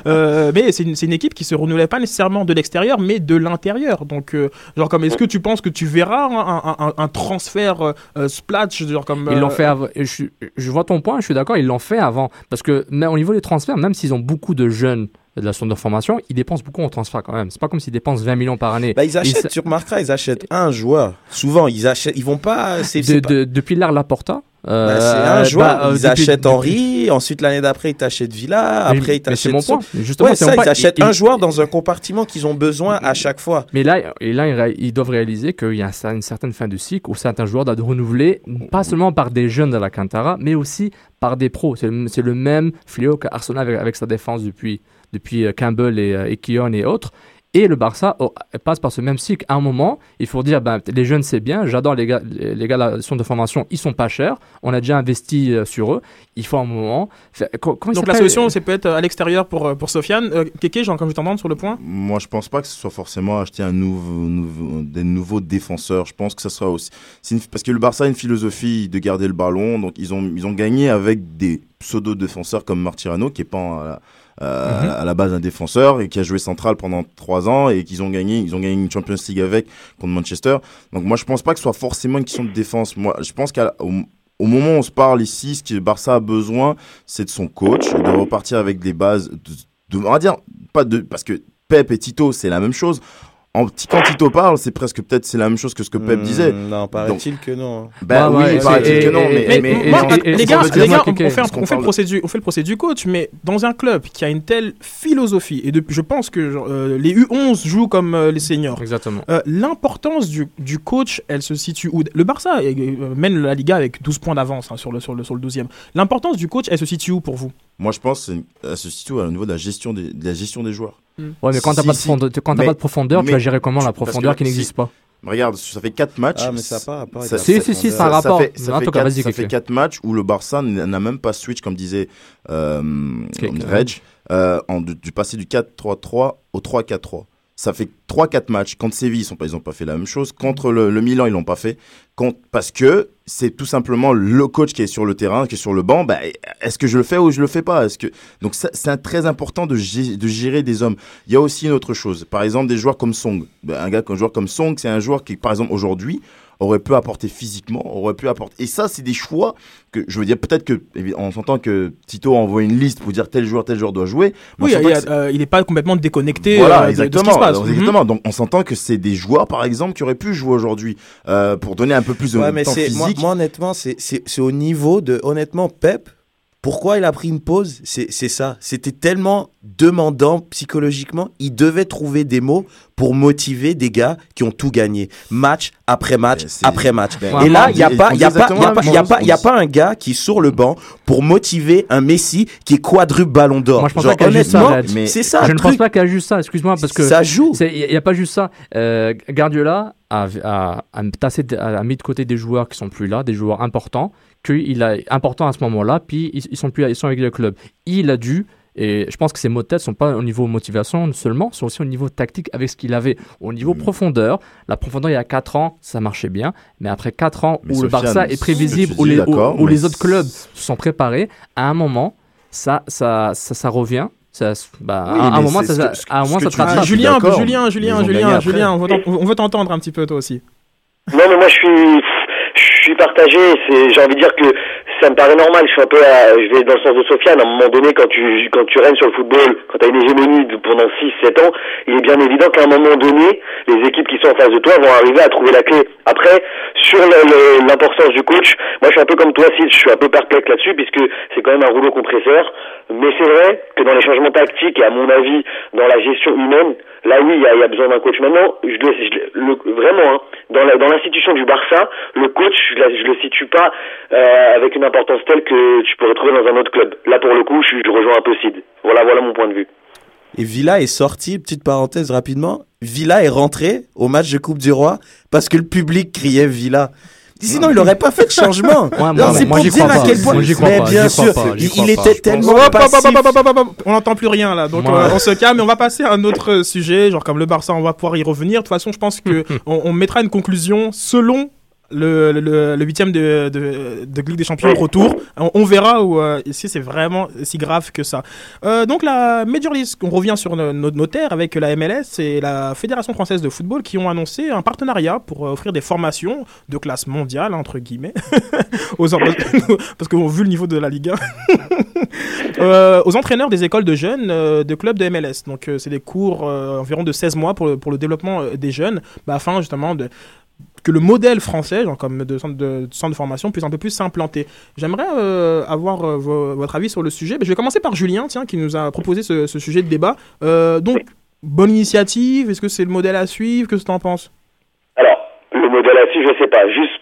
I: Euh, mais c'est une, équipe qui se renouvelle pas nécessairement de l'extérieur, mais de l'intérieur. Donc, genre comme, est-ce que tu penses que tu verras un, un- un- un transfert splash, genre comme.
F: Ils l'ont fait. Je, je vois ton point, je suis d'accord, ils l'ont fait avant. Parce que mais au niveau des transferts, même s'ils ont beaucoup de jeunes de la sonde de formation, ils dépensent beaucoup en transfert quand même. C'est pas comme s'ils dépensent 20 millions par année.
G: Bah, ils achètent,
F: Ils-
G: tu remarqueras, ils achètent un joueur. Souvent, ils achètent, ils vont pas. c'est-
F: de,
G: pas-
F: de- depuis l'ère Laporta. Euh,
G: Bah, c'est un joueur.
F: bah, euh,
G: ils
F: depuis-
G: achètent
F: depuis-
G: Enrique, ensuite l'année d'après ils t'achètent Villa,
F: Mais-
G: après ils
F: c'est
G: t'achètent.
F: mon point. Justement,
G: Ouais,
F: c'est
G: ça, ils achètent un joueur dans un compartiment qu'ils ont besoin à chaque fois.
F: Mais là, et là ils, doivent réaliser qu'il y a un- une certaine fin de cycle où certains joueurs doivent être renouvelés, pas seulement par des jeunes de la Cantara, mais aussi par des pros. C'est le, c'est le même fléau qu'Arsenal avec, avec sa défense depuis, depuis euh, Campbell et, et Keown et autres. Et le Barça oh, passe par ce même cycle. À un moment, il faut dire, ben, les jeunes c'est bien, j'adore les gars, les gars de de formation, ils sont pas chers, on a déjà investi euh, sur eux. Il faut un moment. faire-
I: Donc la solution, c'est peut-être à l'extérieur pour, euh, pour Sofiane. Euh, Kéké, j'ai encore vu t'entendre sur le point.
H: Moi, je pense pas que ce soit forcément acheter un nouveau, nouveau- des nouveaux défenseurs. Je pense que ça sera aussi. une- parce que le Barça a une philosophie de garder le ballon. Donc, ils ont, ils ont gagné avec des pseudo-défenseurs comme Martirano, qui est pas à euh,
F: Mhm.
H: à la base un défenseur et qui a joué central pendant trois ans et qu'ils ont gagné, ils ont gagné une Champions League avec contre Manchester. Donc, moi, je pense pas que ce soit forcément une question de défense. Moi, je pense qu'au au moment où on se parle ici, ce que le Barça a besoin, c'est de son coach, de repartir avec des bases, de, de- on va dire, pas de, parce que Pep et Tito, c'est la même chose. En, quand Tito parle, c'est presque peut-être c'est la même chose que ce que Pep
G: Hmm,
H: disait.
G: Non, paraît-il que non.
H: Ben oui,
F: ouais,
H: il paraît-il que non, mais,
I: Moi, les gars, les on, on fait, un-
H: parce qu'on
I: on fait le procès du, on fait le procès du coach, mais dans un club qui a une telle philosophie, et depuis, je pense que euh, les U11 jouent comme euh, les seniors.
F: Exactement.
I: Euh, L'importance du, du coach, elle se situe où? Le Barça euh, mène la Liga avec 12 points d'avance hein, sur, le, sur, le, sur le 12e. L'importance du coach, elle se situe où pour vous?
H: Moi je pense que elle se situe au niveau de la gestion des, de la gestion des joueurs.
F: Ouais, mais quand t'as
H: Si,
F: pas de
H: si.
F: profondeur, quand t'as
H: Mais-
F: pas de profondeur, tu
H: mais-
F: vas gérer comment la
H: parce que
F: profondeur qui
H: si-
F: n'existe pas?
H: Regarde, ça fait 4 matchs.
G: Ah, mais ça a pas rapport
H: ça-
F: Si, si, si,
G: profondeur.
F: ça a rapport.
H: fait, ça fait
F: tout cas,
H: quatre-
F: vas-y,
H: ça
F: Kéké.
H: fait 4 matchs où le Barça n'a même pas switch, comme disait euh,
F: Kéké.
H: Reg, euh, en, du, du passé du 4-3-3 au 3-4-3. Ça fait 3-4 matchs. Contre Séville, ils sont pas, pas fait la même chose. Contre le, Milan, ils l'ont pas fait. Parce que c'est tout simplement le coach qui est sur le terrain, qui est sur le banc. Bah, est-ce que je le fais ou je le fais pas? Est-ce que donc c'est très important de gérer des hommes. Il y a aussi une autre chose. Par exemple, des joueurs comme Song. Bah, un gars, un joueur comme Song, c'est un joueur qui, par exemple, aujourd'hui aurait pu apporter physiquement, aurait pu apporter. Et ça, c'est des choix que je veux dire. Peut-être que, on s'entend que Tito envoie une liste pour dire tel joueur, tel joueur doit jouer. mais
I: Oui, a- euh, il n'est pas complètement déconnecté
H: voilà,
I: euh, de- de, ce
H: exactement.
I: qui se passe.
H: Donc,
I: Mhm.
H: exactement. Donc, on s'entend que c'est des joueurs, par exemple, qui auraient pu jouer aujourd'hui euh, pour donner un peu plus de
G: Ouais, mais
H: temps
G: c'est moi,
H: physique.
G: moi, honnêtement, c'est c'est c'est au niveau de honnêtement Pep. Pourquoi il a pris une pause? C'est c'est ça. C'était tellement demandant psychologiquement. Il devait trouver des mots pour motiver des gars qui ont tout gagné, match après match
H: Ben,
G: après match.
H: ben,
G: Et là, il y a pas, y a pas, il y a
H: exactement
G: pas,
H: la
G: il y a pas,
H: chose.
G: il y a pas un gars qui est sur le banc pour motiver un Messi qui est quadruple Ballon d'Or.
F: Moi, je pense
G: Genre,
F: pas qu'il y a juste ça,
G: c'est ça.
F: je ne pense pas qu'il y a juste ça, excuse-moi, parce que
G: ça joue.
F: il n'y a pas juste ça. Euh, Guardiola a, a, a, tassé- a mis de côté des joueurs qui sont plus là, des joueurs importants, qu'il a important à ce moment-là, puis ils, ils sont plus, ils sont avec le club. Il a dû. Et je pense que ces mots de tête ne sont pas au niveau motivation seulement, sont aussi au niveau tactique avec ce qu'il avait. Au niveau
H: Mm.
F: profondeur, la profondeur il y a 4 ans, ça marchait bien. Mais après 4 ans
H: Mais
F: où le
H: Sofiane,
F: Barça est prévisible, où les, où- les autres clubs se sont préparés, à un moment, ça, ça, ça, ça revient. Ça, bah,
H: Oui,
F: à un moment, ça,
H: que-
F: à un moment, ça te rattrape.
I: Julien, Julien, Julien, Julien. Julien, on veut t'en- on veut t'entendre un petit peu toi aussi.
J: Non, mais moi je suis, je suis partagé. J'ai envie de dire que ça me paraît normal. Je suis un peu, je vais dans le sens de Sofiane. À un moment donné, quand tu, quand tu règnes sur le football, quand tu as une hégémonie pendant 6-7 ans, il est bien évident qu'à un moment donné, les équipes qui sont en face de toi vont arriver à trouver la clé. Après, sur l'importance du coach, moi je suis un peu comme toi, Sid. Je suis un peu perplexe là-dessus puisque c'est quand même un rouleau compresseur. Mais c'est vrai que dans les changements tactiques et à mon avis dans la gestion humaine, là oui, il y a, besoin d'un coach. Maintenant, je vraiment, hein, dans la- dans l'institution du Barça, le coach, je, la- je le situe pas euh, avec une importance telle que tu pourrais trouver dans un autre club. Là, pour le coup, je, je rejoins un peu Sid. Voilà, voilà mon point de vue.
G: Et Villa est sorti, petite parenthèse rapidement, Villa est rentré au match de Coupe du Roi parce que le public criait Villa. Sinon, il n'aurait pas fait de changement. Non, c'est pour dire à
F: pas.
G: quel point. Mais bien sûr, il, était tellement
I: On n'entend plus rien là, donc euh, on se calme et on va passer à un autre sujet, genre comme le Barça, on va pouvoir y revenir. De toute façon, je pense que *laughs* on mettra une conclusion selon le, le, huitième de, de, de Ligue des Champions retour. On, on verra où, euh, si c'est vraiment si grave que ça. Euh, donc la Major League, on revient sur nos, nos, terres avec la MLS et la Fédération française de football qui ont annoncé un partenariat pour euh, offrir des formations de classe mondiale entre guillemets *laughs* aux *laughs* parce qu'on vu le niveau de la Ligue 1 *laughs* euh, aux entraîneurs des écoles de jeunes de clubs de MLS. Donc c'est des cours environ de 16 mois pour le, pour le développement des jeunes, bah, afin justement de que le modèle français, genre comme de centre de, de centre de formation, puisse un peu plus s'implanter. J'aimerais euh, avoir euh, vo- votre avis sur le sujet. Mais je vais commencer par Julien, tiens, qui nous a proposé ce, ce sujet de débat. Euh, donc, bonne initiative. Est-ce que c'est le modèle à suivre que tu en penses?
J: Alors, le modèle à suivre, je sais pas. Juste,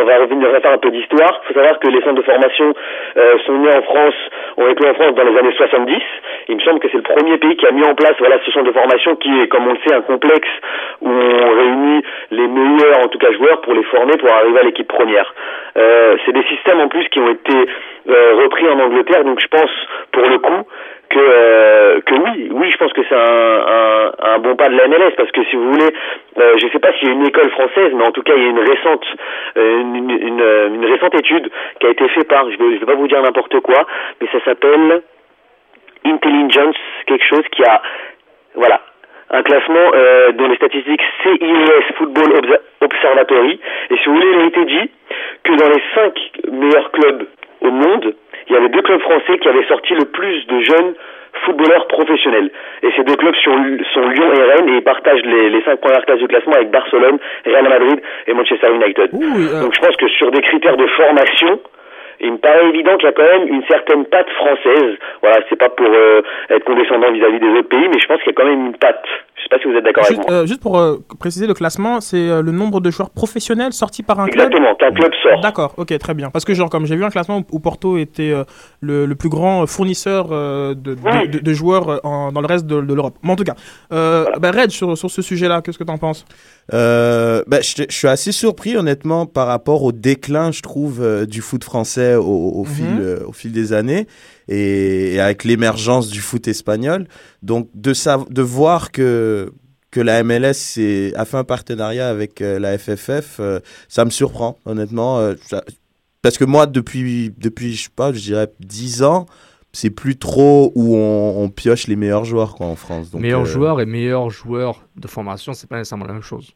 J: on va revenir, va faire un peu d'histoire. Il faut savoir que les centres de formation euh, sont nés en France, ont été en France dans les années 70. Il me semble que c'est le premier pays qui a mis en place voilà ce centre de formation qui est, comme on le sait, un complexe où on réunit les meilleurs, en tout cas joueurs, pour les former pour arriver à l'équipe première. Euh, c'est des systèmes en plus qui ont été euh, repris en Angleterre, donc je pense pour le coup que euh, que oui, oui, je pense que c'est un, un, un, bon pas de la MLS parce que si vous voulez, euh, je ne sais pas s'il y a une école française, mais en tout cas il y a une récente euh, une, une, une, récente étude qui a été faite par, je ne vais, vais, pas vous dire n'importe quoi, mais ça s'appelle Intelligence quelque chose qui a voilà un classement euh, dans les statistiques CIES Football Observatory et si vous voulez il a été dit que dans les cinq meilleurs clubs au monde il y avait deux clubs français qui avaient sorti le plus de jeunes footballeurs professionnels. Et ces deux clubs sont, sont Lyon et Rennes et ils partagent les, les cinq premières places du classement avec Barcelone, Real Madrid et Manchester United.
I: euh.
J: Donc je pense que sur des critères de formation, il me paraît évident qu'il y a quand même une certaine patte française. Voilà, c'est pas pour euh, être condescendant vis-à-vis des autres pays, mais je pense qu'il y a quand même une patte. Je sais pas si vous êtes d'accord avec
I: Juste,
J: moi.
I: euh, juste pour euh, préciser le classement, c'est euh, le nombre de joueurs professionnels sortis par un
J: Exactement, qu'un club sort.
I: D'accord, ok, très bien. Parce que genre comme j'ai vu un classement où Porto était euh, le, le plus grand fournisseur euh, de, de,
J: Oui.
I: de- de joueurs en- dans le reste de, de l'Europe. Mais en tout cas, euh, bah, Red, sur, sur ce sujet-là, qu'est-ce que tu en penses?
G: Euh, ben, je, je suis assez surpris honnêtement par rapport au déclin, je trouve, euh, du foot français au, au
I: Mhm.
G: fil, euh, au fil des années et, et avec l'émergence du foot espagnol. Donc de de voir que que la MLS a fait un partenariat avec euh, la FFF, euh, ça me surprend honnêtement. euh, ça- parce que moi depuis depuis je sais pas, je dirais 10 ans, c'est plus trop où on, on pioche les meilleurs joueurs quoi en France. Donc,
F: meilleur
G: euh,
F: joueur et meilleur joueur de formation, c'est pas nécessairement la même chose.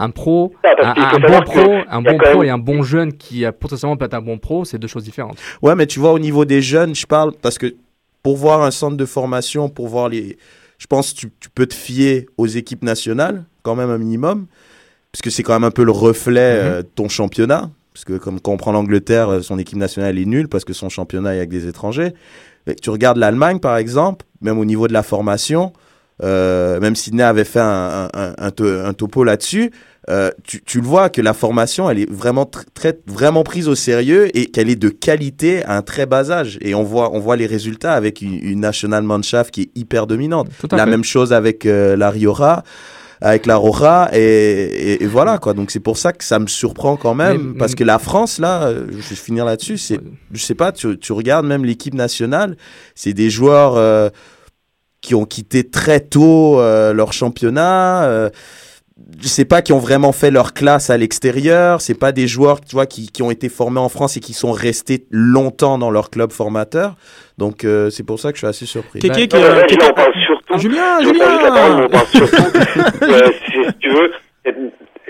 F: Un pro,
J: Ah,
F: un, bon pro, un bon pro
J: même-
F: et un bon jeune qui a potentiellement peut être un bon pro, c'est deux choses différentes.
G: Ouais, mais tu vois, au niveau des jeunes, je parle parce que pour voir un centre de formation, pour voir les. Je pense que tu, tu peux te fier aux équipes nationales, quand même un minimum, puisque c'est quand même un peu le reflet euh, de ton championnat. Parce que, comme quand on prend l'Angleterre, euh, son équipe nationale est nulle parce que son championnat est avec des étrangers. Mais tu regardes l'Allemagne, par exemple, même au niveau de la formation, euh, même Sydney avait fait un, un, un, un to- un topo là-dessus, euh, tu, tu le vois que la formation, elle est vraiment tr- très, vraiment prise au sérieux et qu'elle est de qualité à un très bas âge. Et on voit, on voit les résultats avec une, une National Mannschaft qui est hyper dominante. La
F: fait.
G: même chose avec euh, la Riora, avec la Roja, et, et- et voilà quoi. Donc c'est pour ça que ça me surprend quand même,
F: Mais-
G: parce que la France là, euh, je vais finir là-dessus, c'est, je sais pas, tu, tu regardes même l'équipe nationale, c'est des joueurs euh, qui ont quitté très tôt euh, leur championnat. euh, je sais pas qui ont vraiment fait leur classe à l'extérieur. C'est pas des joueurs, tu vois, qui, qui ont été formés en France et qui sont restés longtemps dans leur club formateur. Donc euh, c'est pour ça que je suis assez surpris.
I: Kéké,
J: Non, mais
I: euh,
J: là,
I: Kéké-
J: on parle surtout.
I: Julien,
J: Je vous parle juste la parole, mais on
I: Julien
J: parle surtout, euh, si si tu veux,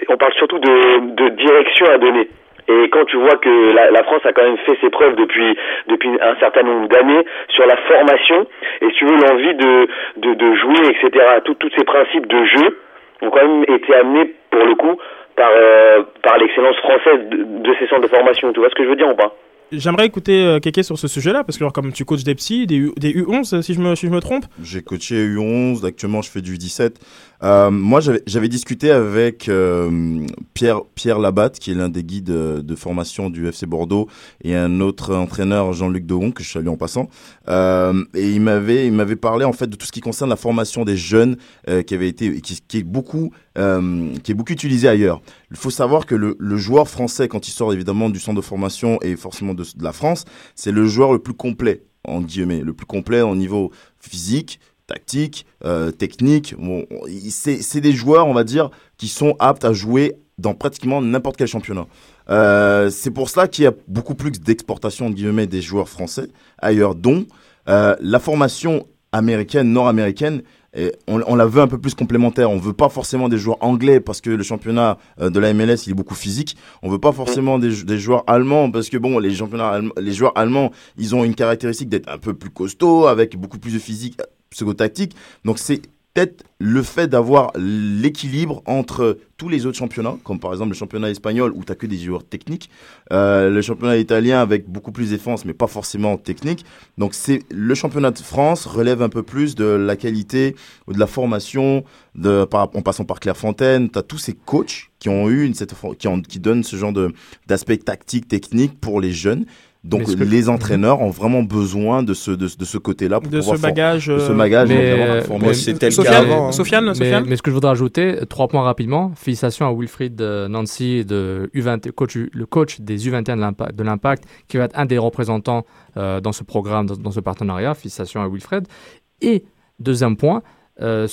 J: on parle surtout de, de direction à donner. Et quand tu vois que la, la France a quand même fait ses preuves depuis depuis un certain nombre d'années sur la formation et si tu veux l'envie de, de de jouer etc. Tout- tous ces principes de jeu ont quand même été amenés pour le coup par euh, par l'excellence française de, de ces centres de formation. Tu vois ce que je veux dire ou pas?
I: J'aimerais écouter euh, Kéké sur ce sujet-là, parce que alors, comme tu coaches des psys, des, U- des U11, si je me, si je me trompe.
H: J'ai coaché U11, actuellement je fais du U17. Euh, moi j'avais discuté avec euh, Pierre, Pierre Labatte, qui est l'un des guides de formation du FC Bordeaux, et un autre entraîneur, Jean-Luc Dohon, que je salue en passant. Euh, et il m'avait il m'avait parlé en fait de tout ce qui concerne la formation des jeunes euh, qui avait été qui, qui est beaucoup euh, qui est beaucoup utilisé ailleurs. Il faut savoir que le, le joueur français quand il sort évidemment du centre de formation et forcément de, de la France, c'est le joueur le plus complet en guillemets, le plus complet au niveau physique, tactique, euh, technique. Bon, c'est des joueurs, on va dire, qui sont aptes à jouer dans pratiquement n'importe quel championnat. Euh, c'est pour cela qu'il y a beaucoup plus d'exportation des joueurs français ailleurs, dont euh, la formation américaine, nord-américaine. On, la veut un peu plus complémentaire. On veut pas forcément des joueurs anglais parce que le championnat de la MLS il est beaucoup physique. On veut pas forcément des, joueurs allemands parce que bon les championnats les joueurs allemands ils ont une caractéristique d'être un peu plus costauds avec beaucoup plus de physique pseudo-tactique. Donc c'est peut-être le fait d'avoir l'équilibre entre tous les autres championnats, comme par exemple le championnat espagnol où tu que des joueurs techniques, euh, le championnat italien avec beaucoup plus défense mais pas forcément technique. Donc c'est le championnat de France relève un peu plus de la qualité ou de la formation de en passant par Clairefontaine, tu as tous ces coachs qui ont eu une cette qui, donnent ce genre de d'aspect tactique technique pour les jeunes donc les entraîneurs ont vraiment besoin de ce, de, ce côté-là
I: pour de ce bagage,
H: de ce bagage
F: mais,
H: mais,
F: c'était
I: le cas avant. Hein. Sofiane,
F: mais, mais, ce que je voudrais ajouter, trois points rapidement. Félicitations à Wilfried euh, Nancy, de U20, coach, le coach des U21 de l'Impact, qui va être un des représentants euh, dans ce programme, dans, ce partenariat. Félicitations à Wilfried. Et deuxième point, euh,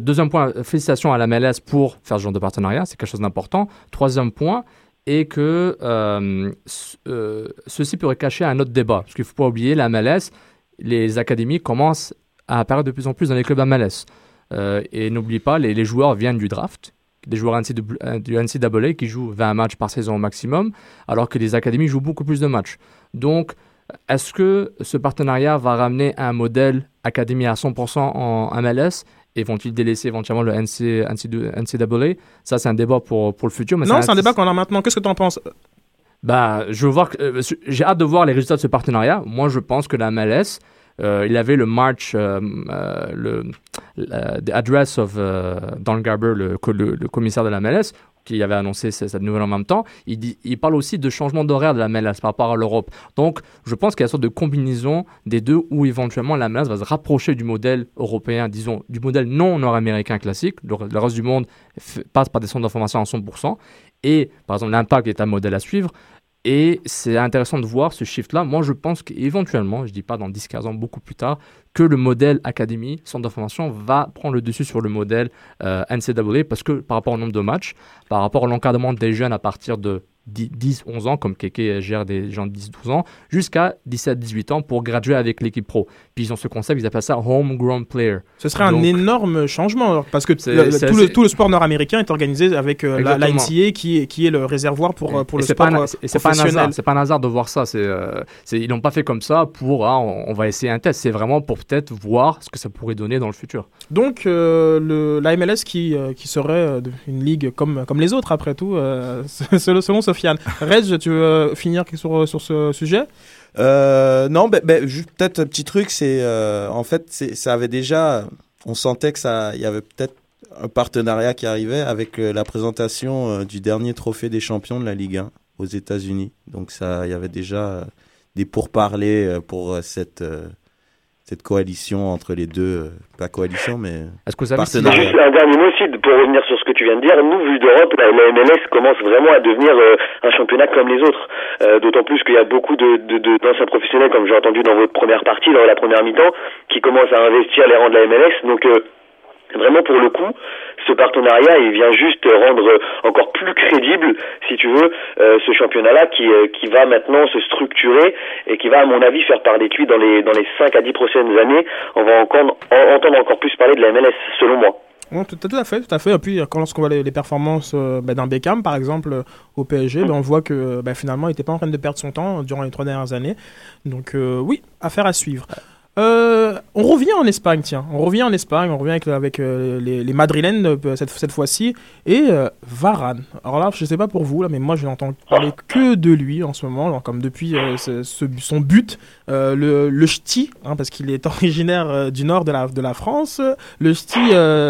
F: deuxième point, félicitations à la MLS pour faire ce genre de partenariat, c'est quelque chose d'important. Troisième point, et que euh, euh, ceci pourrait cacher un autre débat. Parce qu'il ne faut pas oublier, la MLS, les académies commencent à apparaître de plus en plus dans les clubs MLS. Euh, et n'oublie pas, les, les, joueurs viennent du draft, des joueurs du NCAA qui jouent 20 matchs par saison au maximum, alors que les académies jouent beaucoup plus de matchs. Donc, est-ce que ce partenariat va ramener un modèle académie à 100% en MLS et vont-ils délaisser éventuellement le NC, NCAA Ça, c'est un débat pour, pour le futur.
I: Mais non, c'est un, débat qu'on a maintenant. Qu'est-ce que tu en penses?
F: Bah, je veux voir, euh, j'ai hâte de voir les résultats de ce partenariat. Moi, je pense que la MLS, euh, il avait le March, euh, le the address of Don Garber, le, le, le, commissaire de la MLS, qui avait annoncé cette nouvelle en même temps, il, parle aussi de changement d'horaire de la MLS par rapport à l'Europe. Donc, je pense qu'il y a une sorte de combinaison des deux où éventuellement la MLS va se rapprocher du modèle européen, disons, du modèle non nord-américain classique. Le, reste du monde passe par des centres d'information à 100%. Et, par exemple, l'impact est un modèle à suivre. Et c'est intéressant de voir ce shift-là. Moi, je pense qu'éventuellement, je ne dis pas dans 10-15 ans, beaucoup plus tard, que le modèle académie, centre d'information, va prendre le dessus sur le modèle euh, NCAA parce que par rapport au nombre de matchs, par rapport à l'encadrement des jeunes à partir de 10, 11 ans, comme Keke gère des gens de 10, 12 ans, jusqu'à 17, 18 ans pour graduer avec l'équipe pro. Puis ils ont ce concept, ils appellent ça homegrown player.
I: Ce serait un énorme changement parce que tout, le, tout, le, sport nord-américain est organisé avec euh, la, NCA qui est, qui est le réservoir pour, pour le sport pas
F: et C'est pas, pas, un hasard de voir ça. Euh, ils l'ont pas fait comme ça pour ah, on, va essayer un test. C'est vraiment pour peut-être voir ce que ça pourrait donner dans le futur.
I: Donc euh, la MLS qui, qui serait une ligue comme, comme les autres après tout, *laughs* selon Sophie Reg, tu veux finir sur, sur ce sujet?
K: Euh, Non, ben, ben, peut-être un petit truc, c'est euh, en fait, ça avait déjà, on sentait que ça, il y avait peut-être un partenariat qui arrivait avec euh, la présentation du dernier trophée des champions de la Ligue 1 aux États-Unis. Donc ça, il y avait déjà des pourparlers pour cette cette coalition entre les deux, euh, pas coalition, mais
F: Est-ce que vous
J: Juste un dernier mot aussi pour revenir sur ce que tu viens de dire. Nous, vu d'Europe, la, MLS commence vraiment à devenir euh, un championnat comme les autres. Euh, d'autant plus qu'il y a beaucoup de, de, d'anciens professionnels, comme j'ai entendu dans votre première partie, dans la première mi-temps, qui commencent à investir les rangs de la MLS. Donc Vraiment, pour le coup, ce partenariat, il vient juste rendre encore plus crédible, si tu veux, euh, ce championnat-là qui, euh, qui va maintenant se structurer et qui va, à mon avis, faire parler de lui dans les, dans les 5 à 10 prochaines années. On va encore, entendre encore plus parler de la MLS, selon moi.
I: tout, à fait, tout à fait. Et puis, quand lorsqu'on voit les, performances euh, ben, d'un Beckham, par exemple, au PSG, ben, on voit que ben, finalement, il n'était pas en train de perdre son temps durant les trois dernières années. Donc, oui, affaire à suivre. Euh, on revient en Espagne, tiens. On revient en Espagne, on revient avec, euh, les, Madrilènes euh, cette, cette fois-ci. Et Varane. Alors là, je sais pas pour vous, là, mais moi, je n'entends parler que de lui en ce moment, comme depuis son but, le, le ch'ti, hein, parce qu'il est *laughs* originaire du nord de la, de la France. Le ch'ti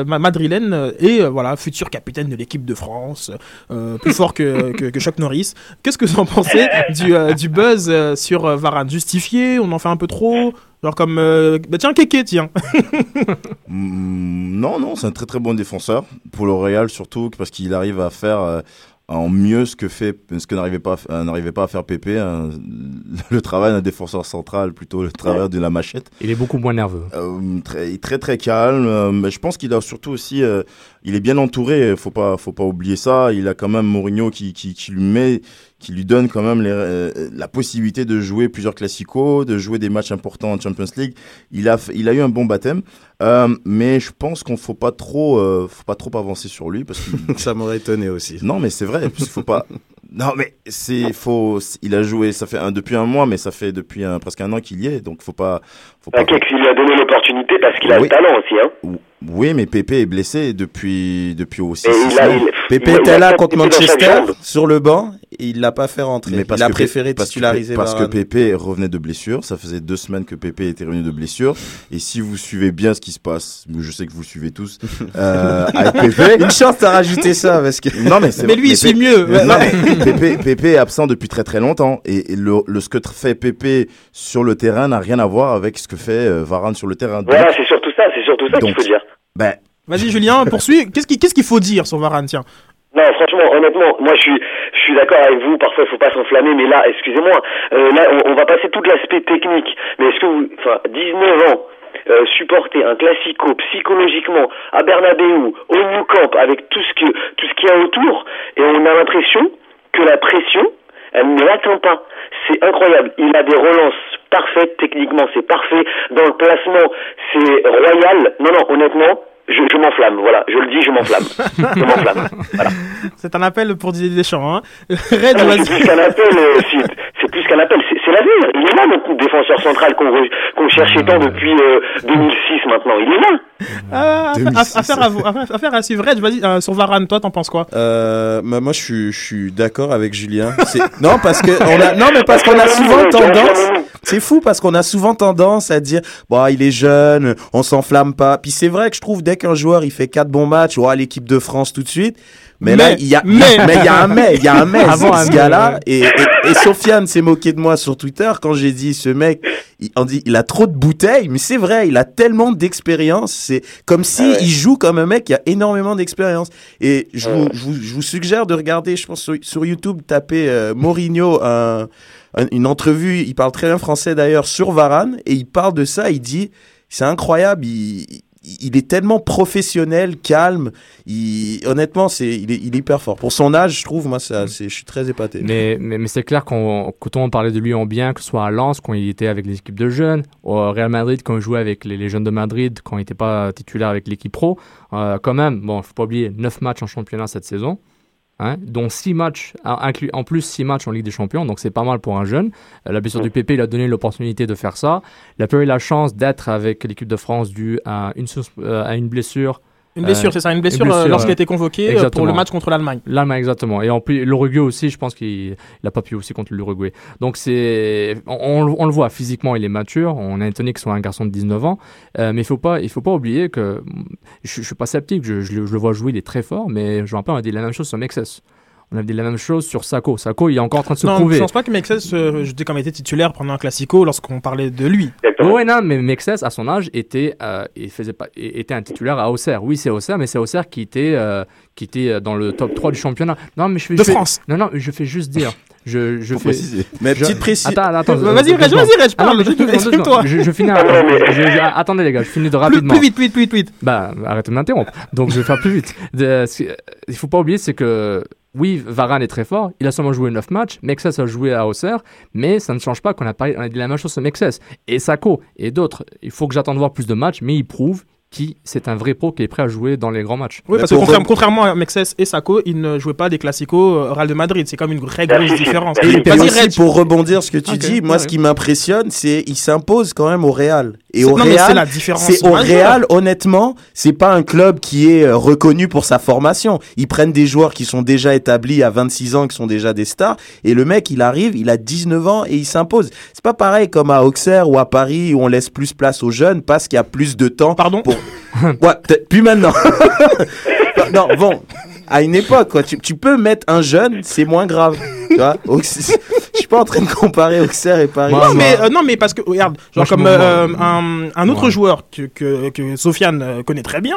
I: madrilène et voilà, futur capitaine de l'équipe de France, plus fort que, *laughs* que, que Norris. Qu'est-ce que vous en pensez du, du buzz sur Varane? Justifié? On en fait un peu trop? Genre comme, euh, bah tiens, Kéké, tiens. *laughs*
H: Mm, non, non, c'est un très très bon défenseur. Pour le Real surtout, parce qu'il arrive à faire euh, en mieux ce que fait ce que n'arrivait pas euh, n'arrivait pas à faire Pépé hein. *laughs* le travail d'un défenseur central plutôt le travail de la machette
F: il est beaucoup moins nerveux
H: euh, très très très calme euh, mais je pense qu'il a surtout aussi il est bien entouré faut pas faut pas oublier ça il a quand même Mourinho qui, qui, qui lui met qui lui donne quand même les, la possibilité de jouer plusieurs classicos de jouer des matchs importants en Champions League il a il a eu un bon baptême mais je pense qu'on faut pas trop faut pas trop avancer sur lui parce que *laughs*
K: ça m'aurait étonné aussi
H: non mais c'est vrai il faut pas. *laughs* Non, mais c'est faux. Il a joué, ça fait un, depuis un mois, mais ça fait depuis presque un an qu'il y est, donc faut pas. Faut
J: pas. lui a donné l'opportunité parce qu'il a le talent aussi, hein.
H: Oui, mais Pépé est blessé depuis, depuis aussi.
J: Et
H: six
J: il a-
H: semaines.
J: il-
G: Pépé
J: il
G: était
J: il
G: là contre Manchester sur le banc et il l'a pas fait rentrer.
H: Mais parce
G: il a
H: que
G: préféré
H: Pépé- parce que
G: titulariser
H: Parce que. Pépé revenait de blessure. Ça faisait deux semaines que Pépé était revenu de blessure. Et si vous suivez bien ce qui se passe, je sais que vous le suivez tous, *laughs* euh, avec Pépé. *laughs*
G: Une chance t'as rajouté ça parce que.
H: Non, mais c'est *laughs*
I: Mais lui, il suit mieux.
H: Mais non, mais Pépé, Pépé est absent depuis très très longtemps. Et, et le, le- ce que fait Pépé sur le terrain n'a rien à voir avec ce que fait euh, Varane sur le terrain.
J: Voilà, c'est surtout ça, c'est surtout ça qu'il faut dire.
H: ben,
I: Vas-y, Julien, poursuis. Qu'est-ce qu'il qu'est-ce qu'il faut dire sur Varane, tiens?
J: Non, franchement, honnêtement, moi je suis, je suis d'accord avec vous. Parfois, il faut pas s'enflammer, mais là, excusez-moi, euh, là, on, va passer tout l'aspect technique. Mais est-ce que vous, enfin, 19 ans, euh, supporter un classico psychologiquement à Bernabeu, au Nou Camp, avec tout ce que, tout ce qu'il y a autour, et on a l'impression que la pression, elle ne l'atteint pas. C'est incroyable. Il a des relances parfaites techniquement, c'est parfait. Dans le placement, c'est royal. Non, non, honnêtement, je, je m'enflamme. Voilà, je le dis, je m'enflamme. *laughs* je m'enflamme. Voilà.
I: C'est un appel pour Didier Deschamps. Hein. Red,
J: Ah, mais
I: vas-y.
J: c'est plus qu'un appel, euh. C'est plus qu'un appel. C'est c'est l'avenir. Il est là, notre défenseur central qu'on re- qu'on cherchait tant depuis euh, 2006 maintenant. Il est là.
I: Ah, affaire-
H: 2006.
I: affaire, à, vous- affaire- à suivre. Red, vas-y, euh, sur Varane, toi, t'en penses quoi?
G: Euh, bah, moi, je suis, je suis d'accord avec Julien. C'est- Non, parce que on a, non, mais parce qu'on a souvent tendance. C'est fou parce qu'on a souvent tendance à dire, bon, il est jeune, on s'enflamme pas. Puis c'est vrai que je trouve dès qu'un joueur il fait quatre bons matchs, à l'équipe de France tout de suite. Mais, là, il y a,
I: mais-
G: il y a un mais, il y a un mais, *laughs*
F: Avant
G: ce gars-là. et, et Sofiane s'est moqué de moi sur Twitter quand j'ai dit, ce mec, il, on dit, il a trop de bouteilles, mais c'est vrai, il a tellement d'expérience. C'est comme si
J: Ah ouais.
G: il joue comme un mec qui a énormément d'expérience. Et je vous, je, vous, je vous suggère de regarder, je pense, sur, sur YouTube, taper euh, Mourinho, un- un- une entrevue, il parle très bien français d'ailleurs, sur Varane, et il parle de ça, il dit, c'est incroyable, il, il est tellement professionnel, calme, il, honnêtement, c'est, il, est, il est hyper fort. Pour son âge, je trouve, moi, ça, c'est, je suis très épaté.
F: Mais, mais, mais c'est clair qu'on, quand on parlait de lui en bien, que ce soit à Lens, quand il était avec les équipes de jeunes, au Real Madrid, quand il jouait avec les, les jeunes de Madrid, quand il n'était pas titulaire avec l'équipe pro, euh, quand même, bon, faut pas oublier, 9 matchs en championnat cette saison, hein, dont 6 matchs, inclus, en plus 6 matchs en Ligue des Champions, donc c'est pas mal pour un jeune. Euh, la blessure du PP, il a donné l'opportunité de faire ça. Il a pas eu la chance d'être avec l'équipe de France dû à une, euh, à une blessure
I: Une blessure,
F: Euh,
I: c'est ça, une blessure,
F: blessure,
I: euh, lorsqu'il a été convoqué euh, pour le match contre l'Allemagne.
F: L'Allemagne, exactement. Et en plus, l'Uruguay aussi, je pense qu'il n'a pas pu aussi contre l'Uruguay. Donc, c'est, on, le voit, physiquement, il est mature. On est étonné que ce soit un garçon de 19 ans. Euh, mais il faut pas, il faut pas oublier que je, je suis pas sceptique. Je, je le- je le vois jouer, il est très fort. Mais je me rappelle, on a dit la même chose sur Mexes. On a dit la même chose sur Sako. Sako, il est encore en train de se
I: Non,
F: prouver.
I: je pense pas que Mexes euh, jetait comme était titulaire pendant un classico lorsqu'on parlait de lui.
J: Exactement.
F: Ouais, non, mais Mexes, à son âge, était, euh, il faisait pas, était un titulaire à Auxerre. Oui, c'est Auxerre, mais c'est Auxerre qui était, euh, qui était euh, dans le top 3 du championnat. Non, mais je fais,
I: De
F: je fais-
I: France.
F: Non, non, je fais juste dire. Je, je fais.
G: Mais
F: je-
G: petite précision.
F: Attends, attends.
I: Vas-y, Reg, vas-y, Reg,
F: non,
I: parle, exprime-toi.
F: Je, je finis. Je- je- attendez, les gars, je finis de rapidement.
I: plus vite, plus vite, plus vite, plus vite.
F: Bah, arrêtez de m'interrompre. Donc, je vais faire plus vite. Il faut pas oublier, c'est que oui, Varane est très fort. Il a seulement joué 9 matchs. Mexes a joué à Auxerre. Mais ça ne change pas qu'on a, parlé- on a dit la même chose sur Mexes. Et Sako et d'autres. Il faut que j'attende voir plus de matchs. Mais il prouve qui c'est un vrai pro qui est prêt à jouer dans les grands matchs.
I: Oui, parce que contrairement,
G: re-
I: contrairement à Mexes et Sako, ils ne jouaient pas des classicos euh, Real de Madrid. C'est comme une très grosse différence.
J: Et
G: Et aussi, pour rebondir ce que tu dis, moi,
F: ouais.
G: ce qui m'impressionne, c'est il s'impose quand même au Real. Et au
I: non,
G: Real, c'est au. Real, honnêtement, c'est pas un club qui est euh, reconnu pour sa formation. Ils prennent des joueurs qui sont déjà établis à 26 ans, qui sont déjà des stars, et le mec, il arrive, il a 19 ans et il s'impose. C'est pas pareil comme à Auxerre ou à Paris où on laisse plus place aux jeunes parce qu'il y a plus de temps.
I: Pardon
G: Pour... ouais, plus maintenant. *laughs* non, bon, à une époque, quoi. Tu, tu peux mettre un jeune, c'est moins grave. Tu vois *laughs* Je suis pas en train de comparer Auxerre et Paris.
F: Moi,
I: Non mais, euh, non, mais parce que, regarde, genre comme
F: me
I: euh, un, un autre
F: Ouais.
I: joueur que, que, que Sofiane euh, connaît très bien,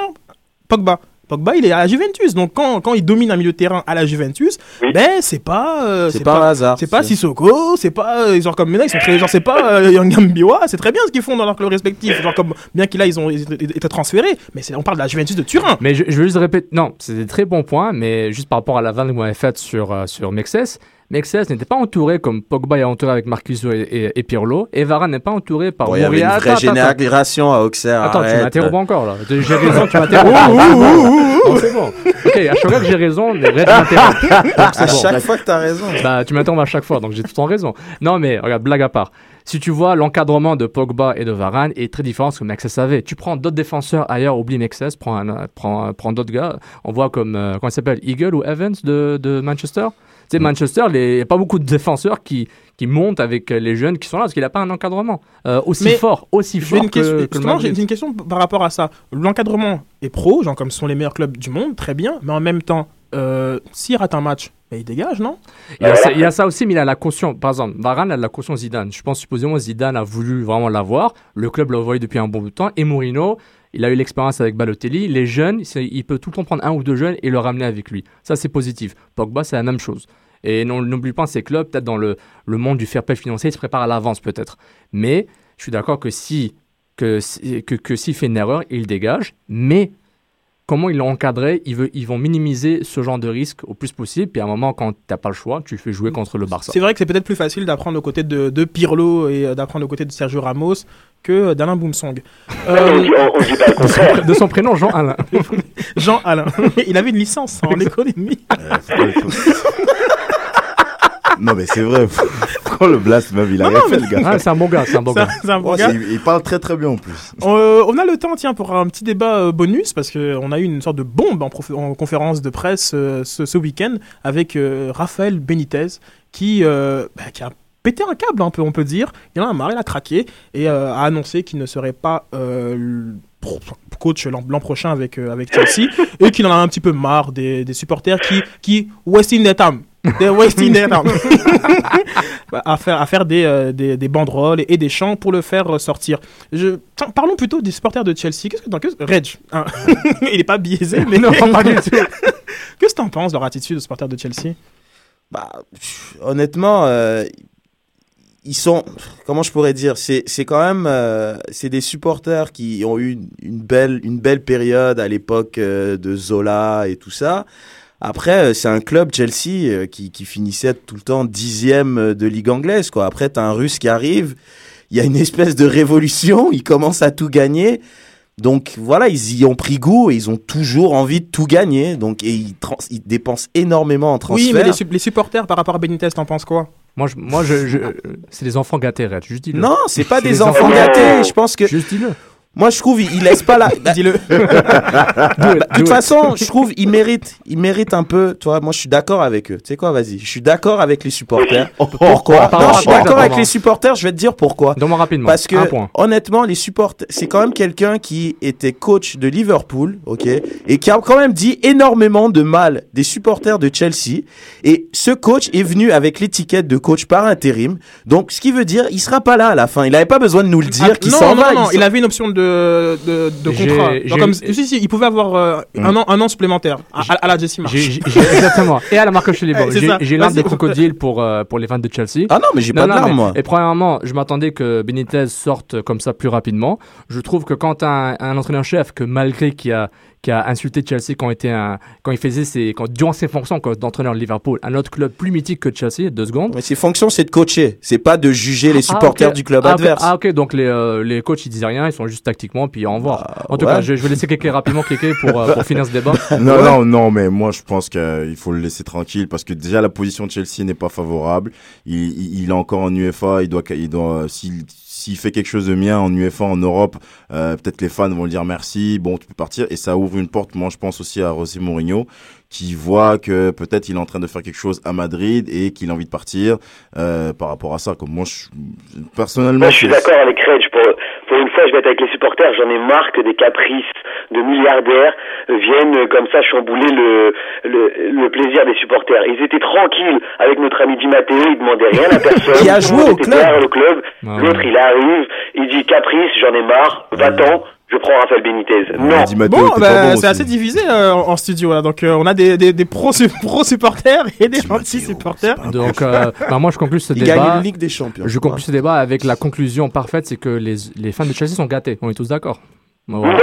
I: Pogba. Pogba, il est à la Juventus. Donc, quand, quand il domine un milieu de terrain à la Juventus,
J: Oui.
I: ben, c'est pas. euh,
G: c'est pas un hasard.
I: C'est pas Sissoko, c'est pas euh, genre comme maintenant ils sont très genre c'est pas euh, Yangambiwa, c'est très bien ce qu'ils font dans leur club respectif, genre comme bien qu'il a ils ont été transférés, mais on parle de la Juventus de Turin.
F: Mais je, je veux juste répéter, non, c'est des très bons points, mais juste par rapport à la vanne que vous m'avez faite sur, euh, sur Mexes, Mexes n'était pas entouré comme Pogba est entouré avec Marcus et, et, et Pirlo, et Varane n'est pas entouré par
G: Bon, il y avait une
F: Moria.
G: vraie
F: Attends, attends, attends.
G: génération à Auxerre.
F: Attends, tu m'interromps encore là. J'ai raison, tu m'interromps. C'est bon. Ok, à chaque fois que j'ai raison, Red m'interrompt. *laughs* Donc,
G: À
F: bon.
G: chaque fois que t'as raison.
F: Bah, tu m'interromps à chaque fois, donc j'ai tout le temps raison. Non, mais regarde, blague à part. si tu vois l'encadrement de Pogba et de Varane est très différent de ce que Mexes savait. Tu prends d'autres défenseurs ailleurs, oublie Mexes, prends, un- prends, prends d'autres gars. On voit comme, euh, comment il s'appelle, Eagle ou Evans de, de Manchester? Tu sais, Manchester, il n'y a pas beaucoup de défenseurs qui, qui montent avec euh, les jeunes qui sont là parce qu'il n'a pas un encadrement euh, aussi
I: Mais
F: fort, aussi
I: J'ai
F: fort
I: une
F: que, que
I: j'ai une question par rapport à ça. L'encadrement est pro, genre comme ce sont les meilleurs clubs du monde, très bien, mais en même temps, euh, s'il rate un match, bah, il dégage, non?
F: Il y, a ça, il y a ça aussi, mais il a la caution. Par exemple, Varane a la caution Zidane. Je pense supposément Zidane a voulu vraiment l'avoir. Le club l'a envoyé depuis un bon bout de temps. Et Mourinho, il a eu l'expérience avec Balotelli. Les jeunes, il peut tout le temps prendre un ou deux jeunes et le ramener avec lui. Ça, c'est positif. Pogba, c'est la même chose. Et non, n'oublie pas, ces clubs, peut-être dans le, le monde du fair play financier, ils se préparent à l'avance peut-être. Mais je suis d'accord que si que, que, que s'il fait une erreur, il dégage. Mais comment ils l'ont encadré, ils, veulent- ils vont minimiser ce genre de risque au plus possible. Puis à un moment, quand tu n'as pas le choix, tu fais jouer contre le Barça.
I: C'est vrai que c'est peut-être plus facile d'apprendre aux côtés de, de Pirlo et euh, d'apprendre aux côtés de Sergio Ramos que d'Alain Boumsong.
J: Non, *laughs* mais on dit- on- on dit pas le contraire.
F: De son prénom, Jean Alain. *laughs*
I: Jean Alain. *laughs* Il avait une licence en économie.
H: Non, mais c'est vrai. *laughs* Prends le blast, même. Il a
I: Non,
H: rien
I: non,
H: fait,
I: mais-
H: le gars.
F: Ah, c'est un bon gars, c'est un bon gars.
I: c'est un bon
H: Ouais,
I: gars.
H: c'est- Il parle très très bien en plus.
I: Euh, on a le temps, tiens, pour un petit débat euh, bonus, parce qu'on a eu une sorte de bombe en, prof- en conférence de presse euh, ce, ce week-end avec euh, Raphaël Benitez, qui, euh, bah, qui a pété un câble, un peu, on peut dire. Il en a marre, il a craqué, et euh, a annoncé qu'il ne serait pas euh, pro- coach l'an prochain avec, euh, avec Chelsea, et qu'il en a un petit peu marre des, des supporters qui, qui wasting their time. They're wasting their time. *laughs* À faire, à faire des, euh, des, des banderoles et, et des chants pour le faire sortir. Je, tiens, parlons plutôt des supporters de Chelsea. Qu'est-ce que t'en qu'est-ce- Reg, hein. *laughs* il n'est pas biaisé, mais
F: Non, pas du tout. *laughs*
I: Qu'est-ce que t'en penses de leur attitude de supporters de Chelsea?
G: Bah, pff, honnêtement, euh, ils sont. Comment je pourrais dire C'est quand même. euh, c'est des supporters qui ont eu une, belle, une belle période à l'époque euh, de Zola et tout ça. Après, euh, c'est un club Chelsea euh, qui, qui finissait tout le temps dixième de ligue anglaise. Quoi. Après, t'as un Russe qui arrive. Il y a une espèce de révolution. Ils commencent à tout gagner. Donc voilà, ils y ont pris goût et ils ont toujours envie de tout gagner. Donc et ils, trans- ils dépensent énormément en transfert.
I: Oui, mais les, sup- les supporters par rapport à Benitez, t'en penses quoi?
F: Moi, je, moi je, je- c'est des enfants gâtés, Red. Juste dis-le.
G: Non, c'est pas des enfants- gâtés. Je pense que.
F: Juste dis-le.
G: Moi, je trouve, il, il laisse pas la. Bah, *laughs*
I: Dis-le. *laughs*
G: bah, de toute façon, je trouve, il mérite, il mérite un peu. Toi, moi, je suis d'accord avec eux. Tu sais quoi, vas-y. Je suis d'accord avec les supporters. Pourquoi Non, je suis d'accord avec les supporters. Je vais te dire pourquoi.
F: Donne-moi rapidement.
G: Parce que honnêtement, les supporters, c'est quand même quelqu'un qui était coach de Liverpool, ok, et qui a quand même dit énormément de mal des supporters de Chelsea. Et ce coach est venu avec l'étiquette de coach par intérim. Donc, ce qui veut dire, il sera pas là à la fin. Il n'avait pas besoin de nous le dire
I: Ah,
G: qu'il
I: non,
G: s'en
I: non,
G: va.
I: non,
G: s'en-
I: il avait une option de, de, de
F: J'ai-
I: contrat.
F: J'ai-
I: comme, si, si, il pouvait avoir euh, un, an, un an supplémentaire à, à- à la
F: j'ai- j'ai- exactement. Et à la
I: Eh, *laughs* c'est
F: J'ai l'arme
I: Vas-y.
F: de crocodile pour, euh, pour les fans de Chelsea.
G: Ah non, mais j'ai pas de
F: mais-
G: moi.
F: Et premièrement, je m'attendais que Benitez sorte comme ça plus rapidement. Je trouve que quand un, un entraîneur-chef, que malgré qui a, qui a insulté Chelsea quand, il était un, quand il faisait ses, quand, durant ses fonctions d'entraîneur de Liverpool, un autre club plus mythique que Chelsea, deux secondes.
G: Mais ses fonctions, c'est de coacher. C'est pas de juger les supporters
F: Ah, ok.
G: du club
F: Ah, ok.
G: adverse.
F: Ah ok, donc les, euh, les coachs ils disent rien, ils sont juste tactiquement, puis au revoir. en tout
H: ouais.
F: cas, je, je vais laisser Kéké rapidement cliquer pour, euh, pour finir ce débat. *laughs*
H: non,
F: Ouais.
H: non, non, mais moi je pense qu'il faut le laisser tranquille parce que déjà la position de Chelsea n'est pas favorable. Il, il, il est encore en UEFA, il doit, il doit, s'il s'il fait quelque chose de bien en UEFA, en Europe, euh, peut-être que les fans vont lui dire merci, bon, tu peux partir et ça ouvre une porte. Moi, je pense aussi à José Mourinho qui voit que peut-être il est en train de faire quelque chose à Madrid et qu'il a envie de partir euh, par rapport à ça. Comme moi, je, personnellement,
J: Moi, je suis d'accord avec Reg. Pour, pour une fois, je vais être avec les supporters. J'en ai marre que des caprices de milliardaires viennent euh, comme ça chambouler le, le, le plaisir des supporters. Ils étaient tranquilles avec notre ami Di Matteo. Ils demandaient rien à *laughs* personne.
G: Qui a joué au club.
J: derrière le club.
F: Ah
J: L'autre, il arrive. Il dit caprice, j'en ai marre. Va-t'en. Je prends Raphaël Benitez. Non.
I: Bon, bah,
H: bon
I: c'est assez divisé euh, en studio là. Donc euh, on a des, des, des pro, *laughs* pro supporters et des anti supporters.
F: Donc, euh, bah, moi, je conclus ce
G: Il
F: débat.
G: gagne une Ligue des Champions.
F: Je conclus ce débat avec la conclusion parfaite, c'est que les, les fans de Chelsea sont gâtés. On est tous d'accord. Bon.
J: Non.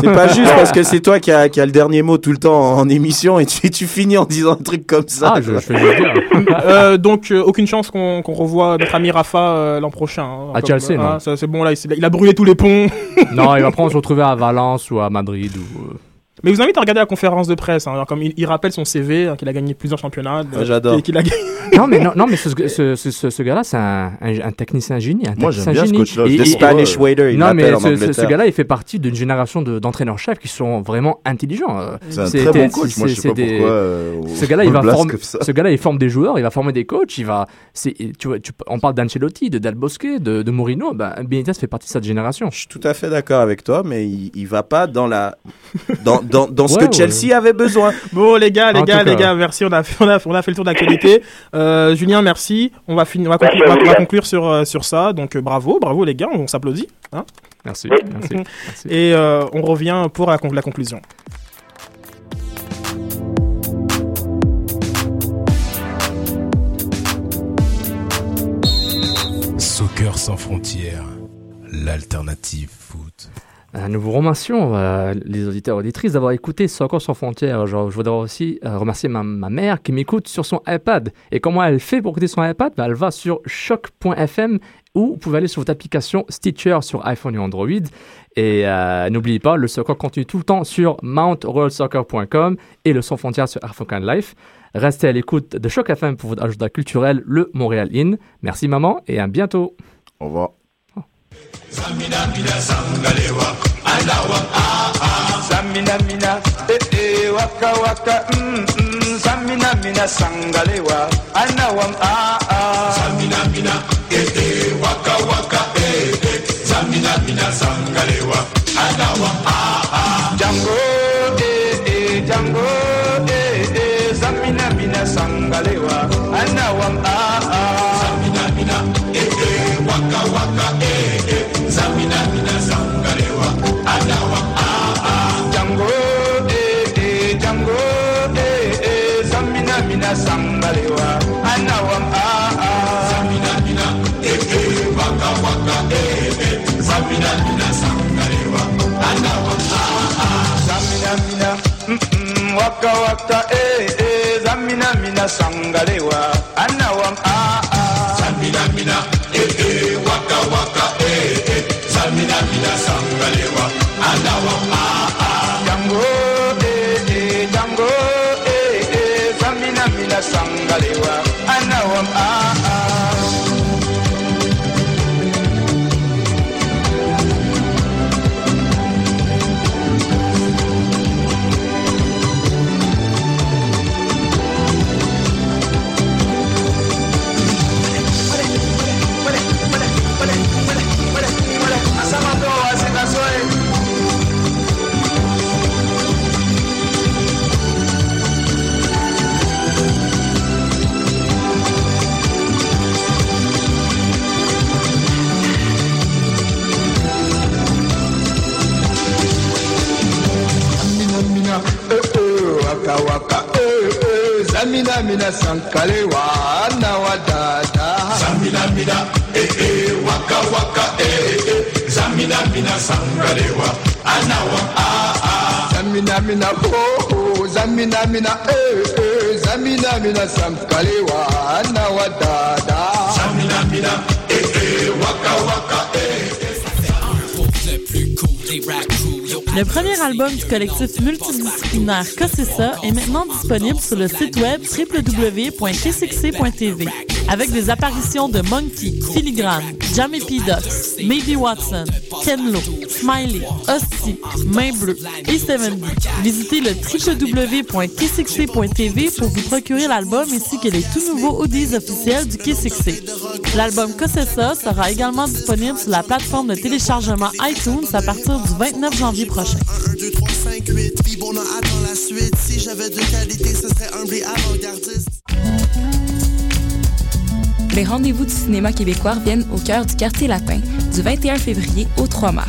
G: C'est pas juste parce que c'est toi qui a, qui a le dernier mot tout le temps en émission et tu, tu finis en disant un truc comme ça.
F: Ah, je, dire. *laughs*
I: Euh, donc euh, aucune chance qu'on qu'on revoie notre ami Rafa euh, l'an prochain. hein.
F: À Chelsea, non.
I: ça, C'est bon là, il, il a brûlé tous les ponts.
F: non, il va *laughs* prendre se retrouver à Valence ou à Madrid ou. Euh,
I: Mais je vous invite à regarder la conférence de presse, hein, comme il, il rappelle son CV, hein, qu'il a gagné plusieurs championnats. Euh,
K: j'adore.
I: qu'il- a gagné- *laughs*
F: non, mais, non, non, mais ce, ce, ce, ce- ce gars-là, c'est un, un, un technicien génie. Un
H: Moi, j'aime bien ce
F: génie.
H: coach-là.
K: The Spanish Waiter, il
F: non, mais
K: en
F: ce, ce- ce
K: Angleterre.
F: gars-là, il fait partie d'une génération de- d'entraîneurs-chefs qui sont vraiment intelligents. euh.
H: C'est un très bon coach. Moi, je sais pas
F: des-
H: pourquoi. euh,
F: Ce gars-là, il va former. Ce gars-là, il forme des joueurs, il va former des coachs, il va. Tu vois, tu- on parle d'Ancelotti, de Del Bosque, de, de Mourinho. Ben, Benitez fait partie de cette génération.
K: Je suis tout à fait d'accord avec toi, mais il, il va pas dans la dans, dans, dans ce
F: Ouais,
K: que
F: ouais.
K: Chelsea avait besoin.
I: Bon, les gars, les
F: En
I: gars, les
F: cas.
I: gars, merci. On a fait, on a, on a fait le tour d'actualité. Euh, Julien, merci. On va, finir, on va, conclure,
J: à
I: on va-
J: vous,
I: on va
J: les gars.
I: conclure sur, euh, sur ça. Donc, euh, bravo, bravo, les gars. On s'applaudit. hein.
F: Merci.
J: Oui.
F: merci, merci.
I: Et euh, on revient pour la, la conclusion.
E: Soccer sans frontières, l'alternative foot.
F: Euh, nous vous remercions, euh, les auditeurs et auditrices, d'avoir écouté Soccer sans frontières. Je, voudrais aussi euh, remercier ma, mère qui m'écoute sur son iPad. Et comment elle fait pour écouter son iPad? Ben, Elle va sur choc.fm ou vous pouvez aller sur votre application Stitcher sur iPhone et Android. Et n'oubliez pas, le soccer continue tout le temps sur mountroyalsoccer.com et le sans frontières sur African Life. Restez à l'écoute de Choc FM pour votre agenda culturel, le Montréal In. Merci maman et à bientôt.
H: Au revoir.
L: Samina mina sangalewa, alawa ah ah. Samina mina eh eh waka waka mm mm. Samina mina sangalewa, anawam ah. Waka waka, eh eh. Zamina mina sangalewa, Zamina mina sankalewa, na wadada. Zamina mina, eh eh, waka waka, eh eh. Zamina mina sankalewa, anawa ah ah. Zamina mina ho ho, zamina mina eh eh. Zamina mina sankalewa, na wadada. Zamina mina, eh eh, waka waka,
A: Le premier album du collectif multidisciplinaire Cossessa est maintenant disponible sur le site web www.kcxc.tv avec des apparitions de Monkey, Filigrane, Jamie P. Ducks, Maybe Watson, Ken Lo, Smiley, Hostie, Main Bleue et 70. Visitez le www.kcxc.tv pour vous procurer l'album ainsi que les tout nouveaux audios officiels du KCXC. L'album Cossessa sera également disponible sur la plateforme de téléchargement iTunes à partir du 29 janvier prochain.
M: 1, 2, 3, 5, 8, puis bon, on attend la suite. Si j'avais de qualité, ce serait humble et avant-gardiste.
C: Les rendez-vous du cinéma québécois viennent au cœur du quartier latin du 21 février au 3 mars.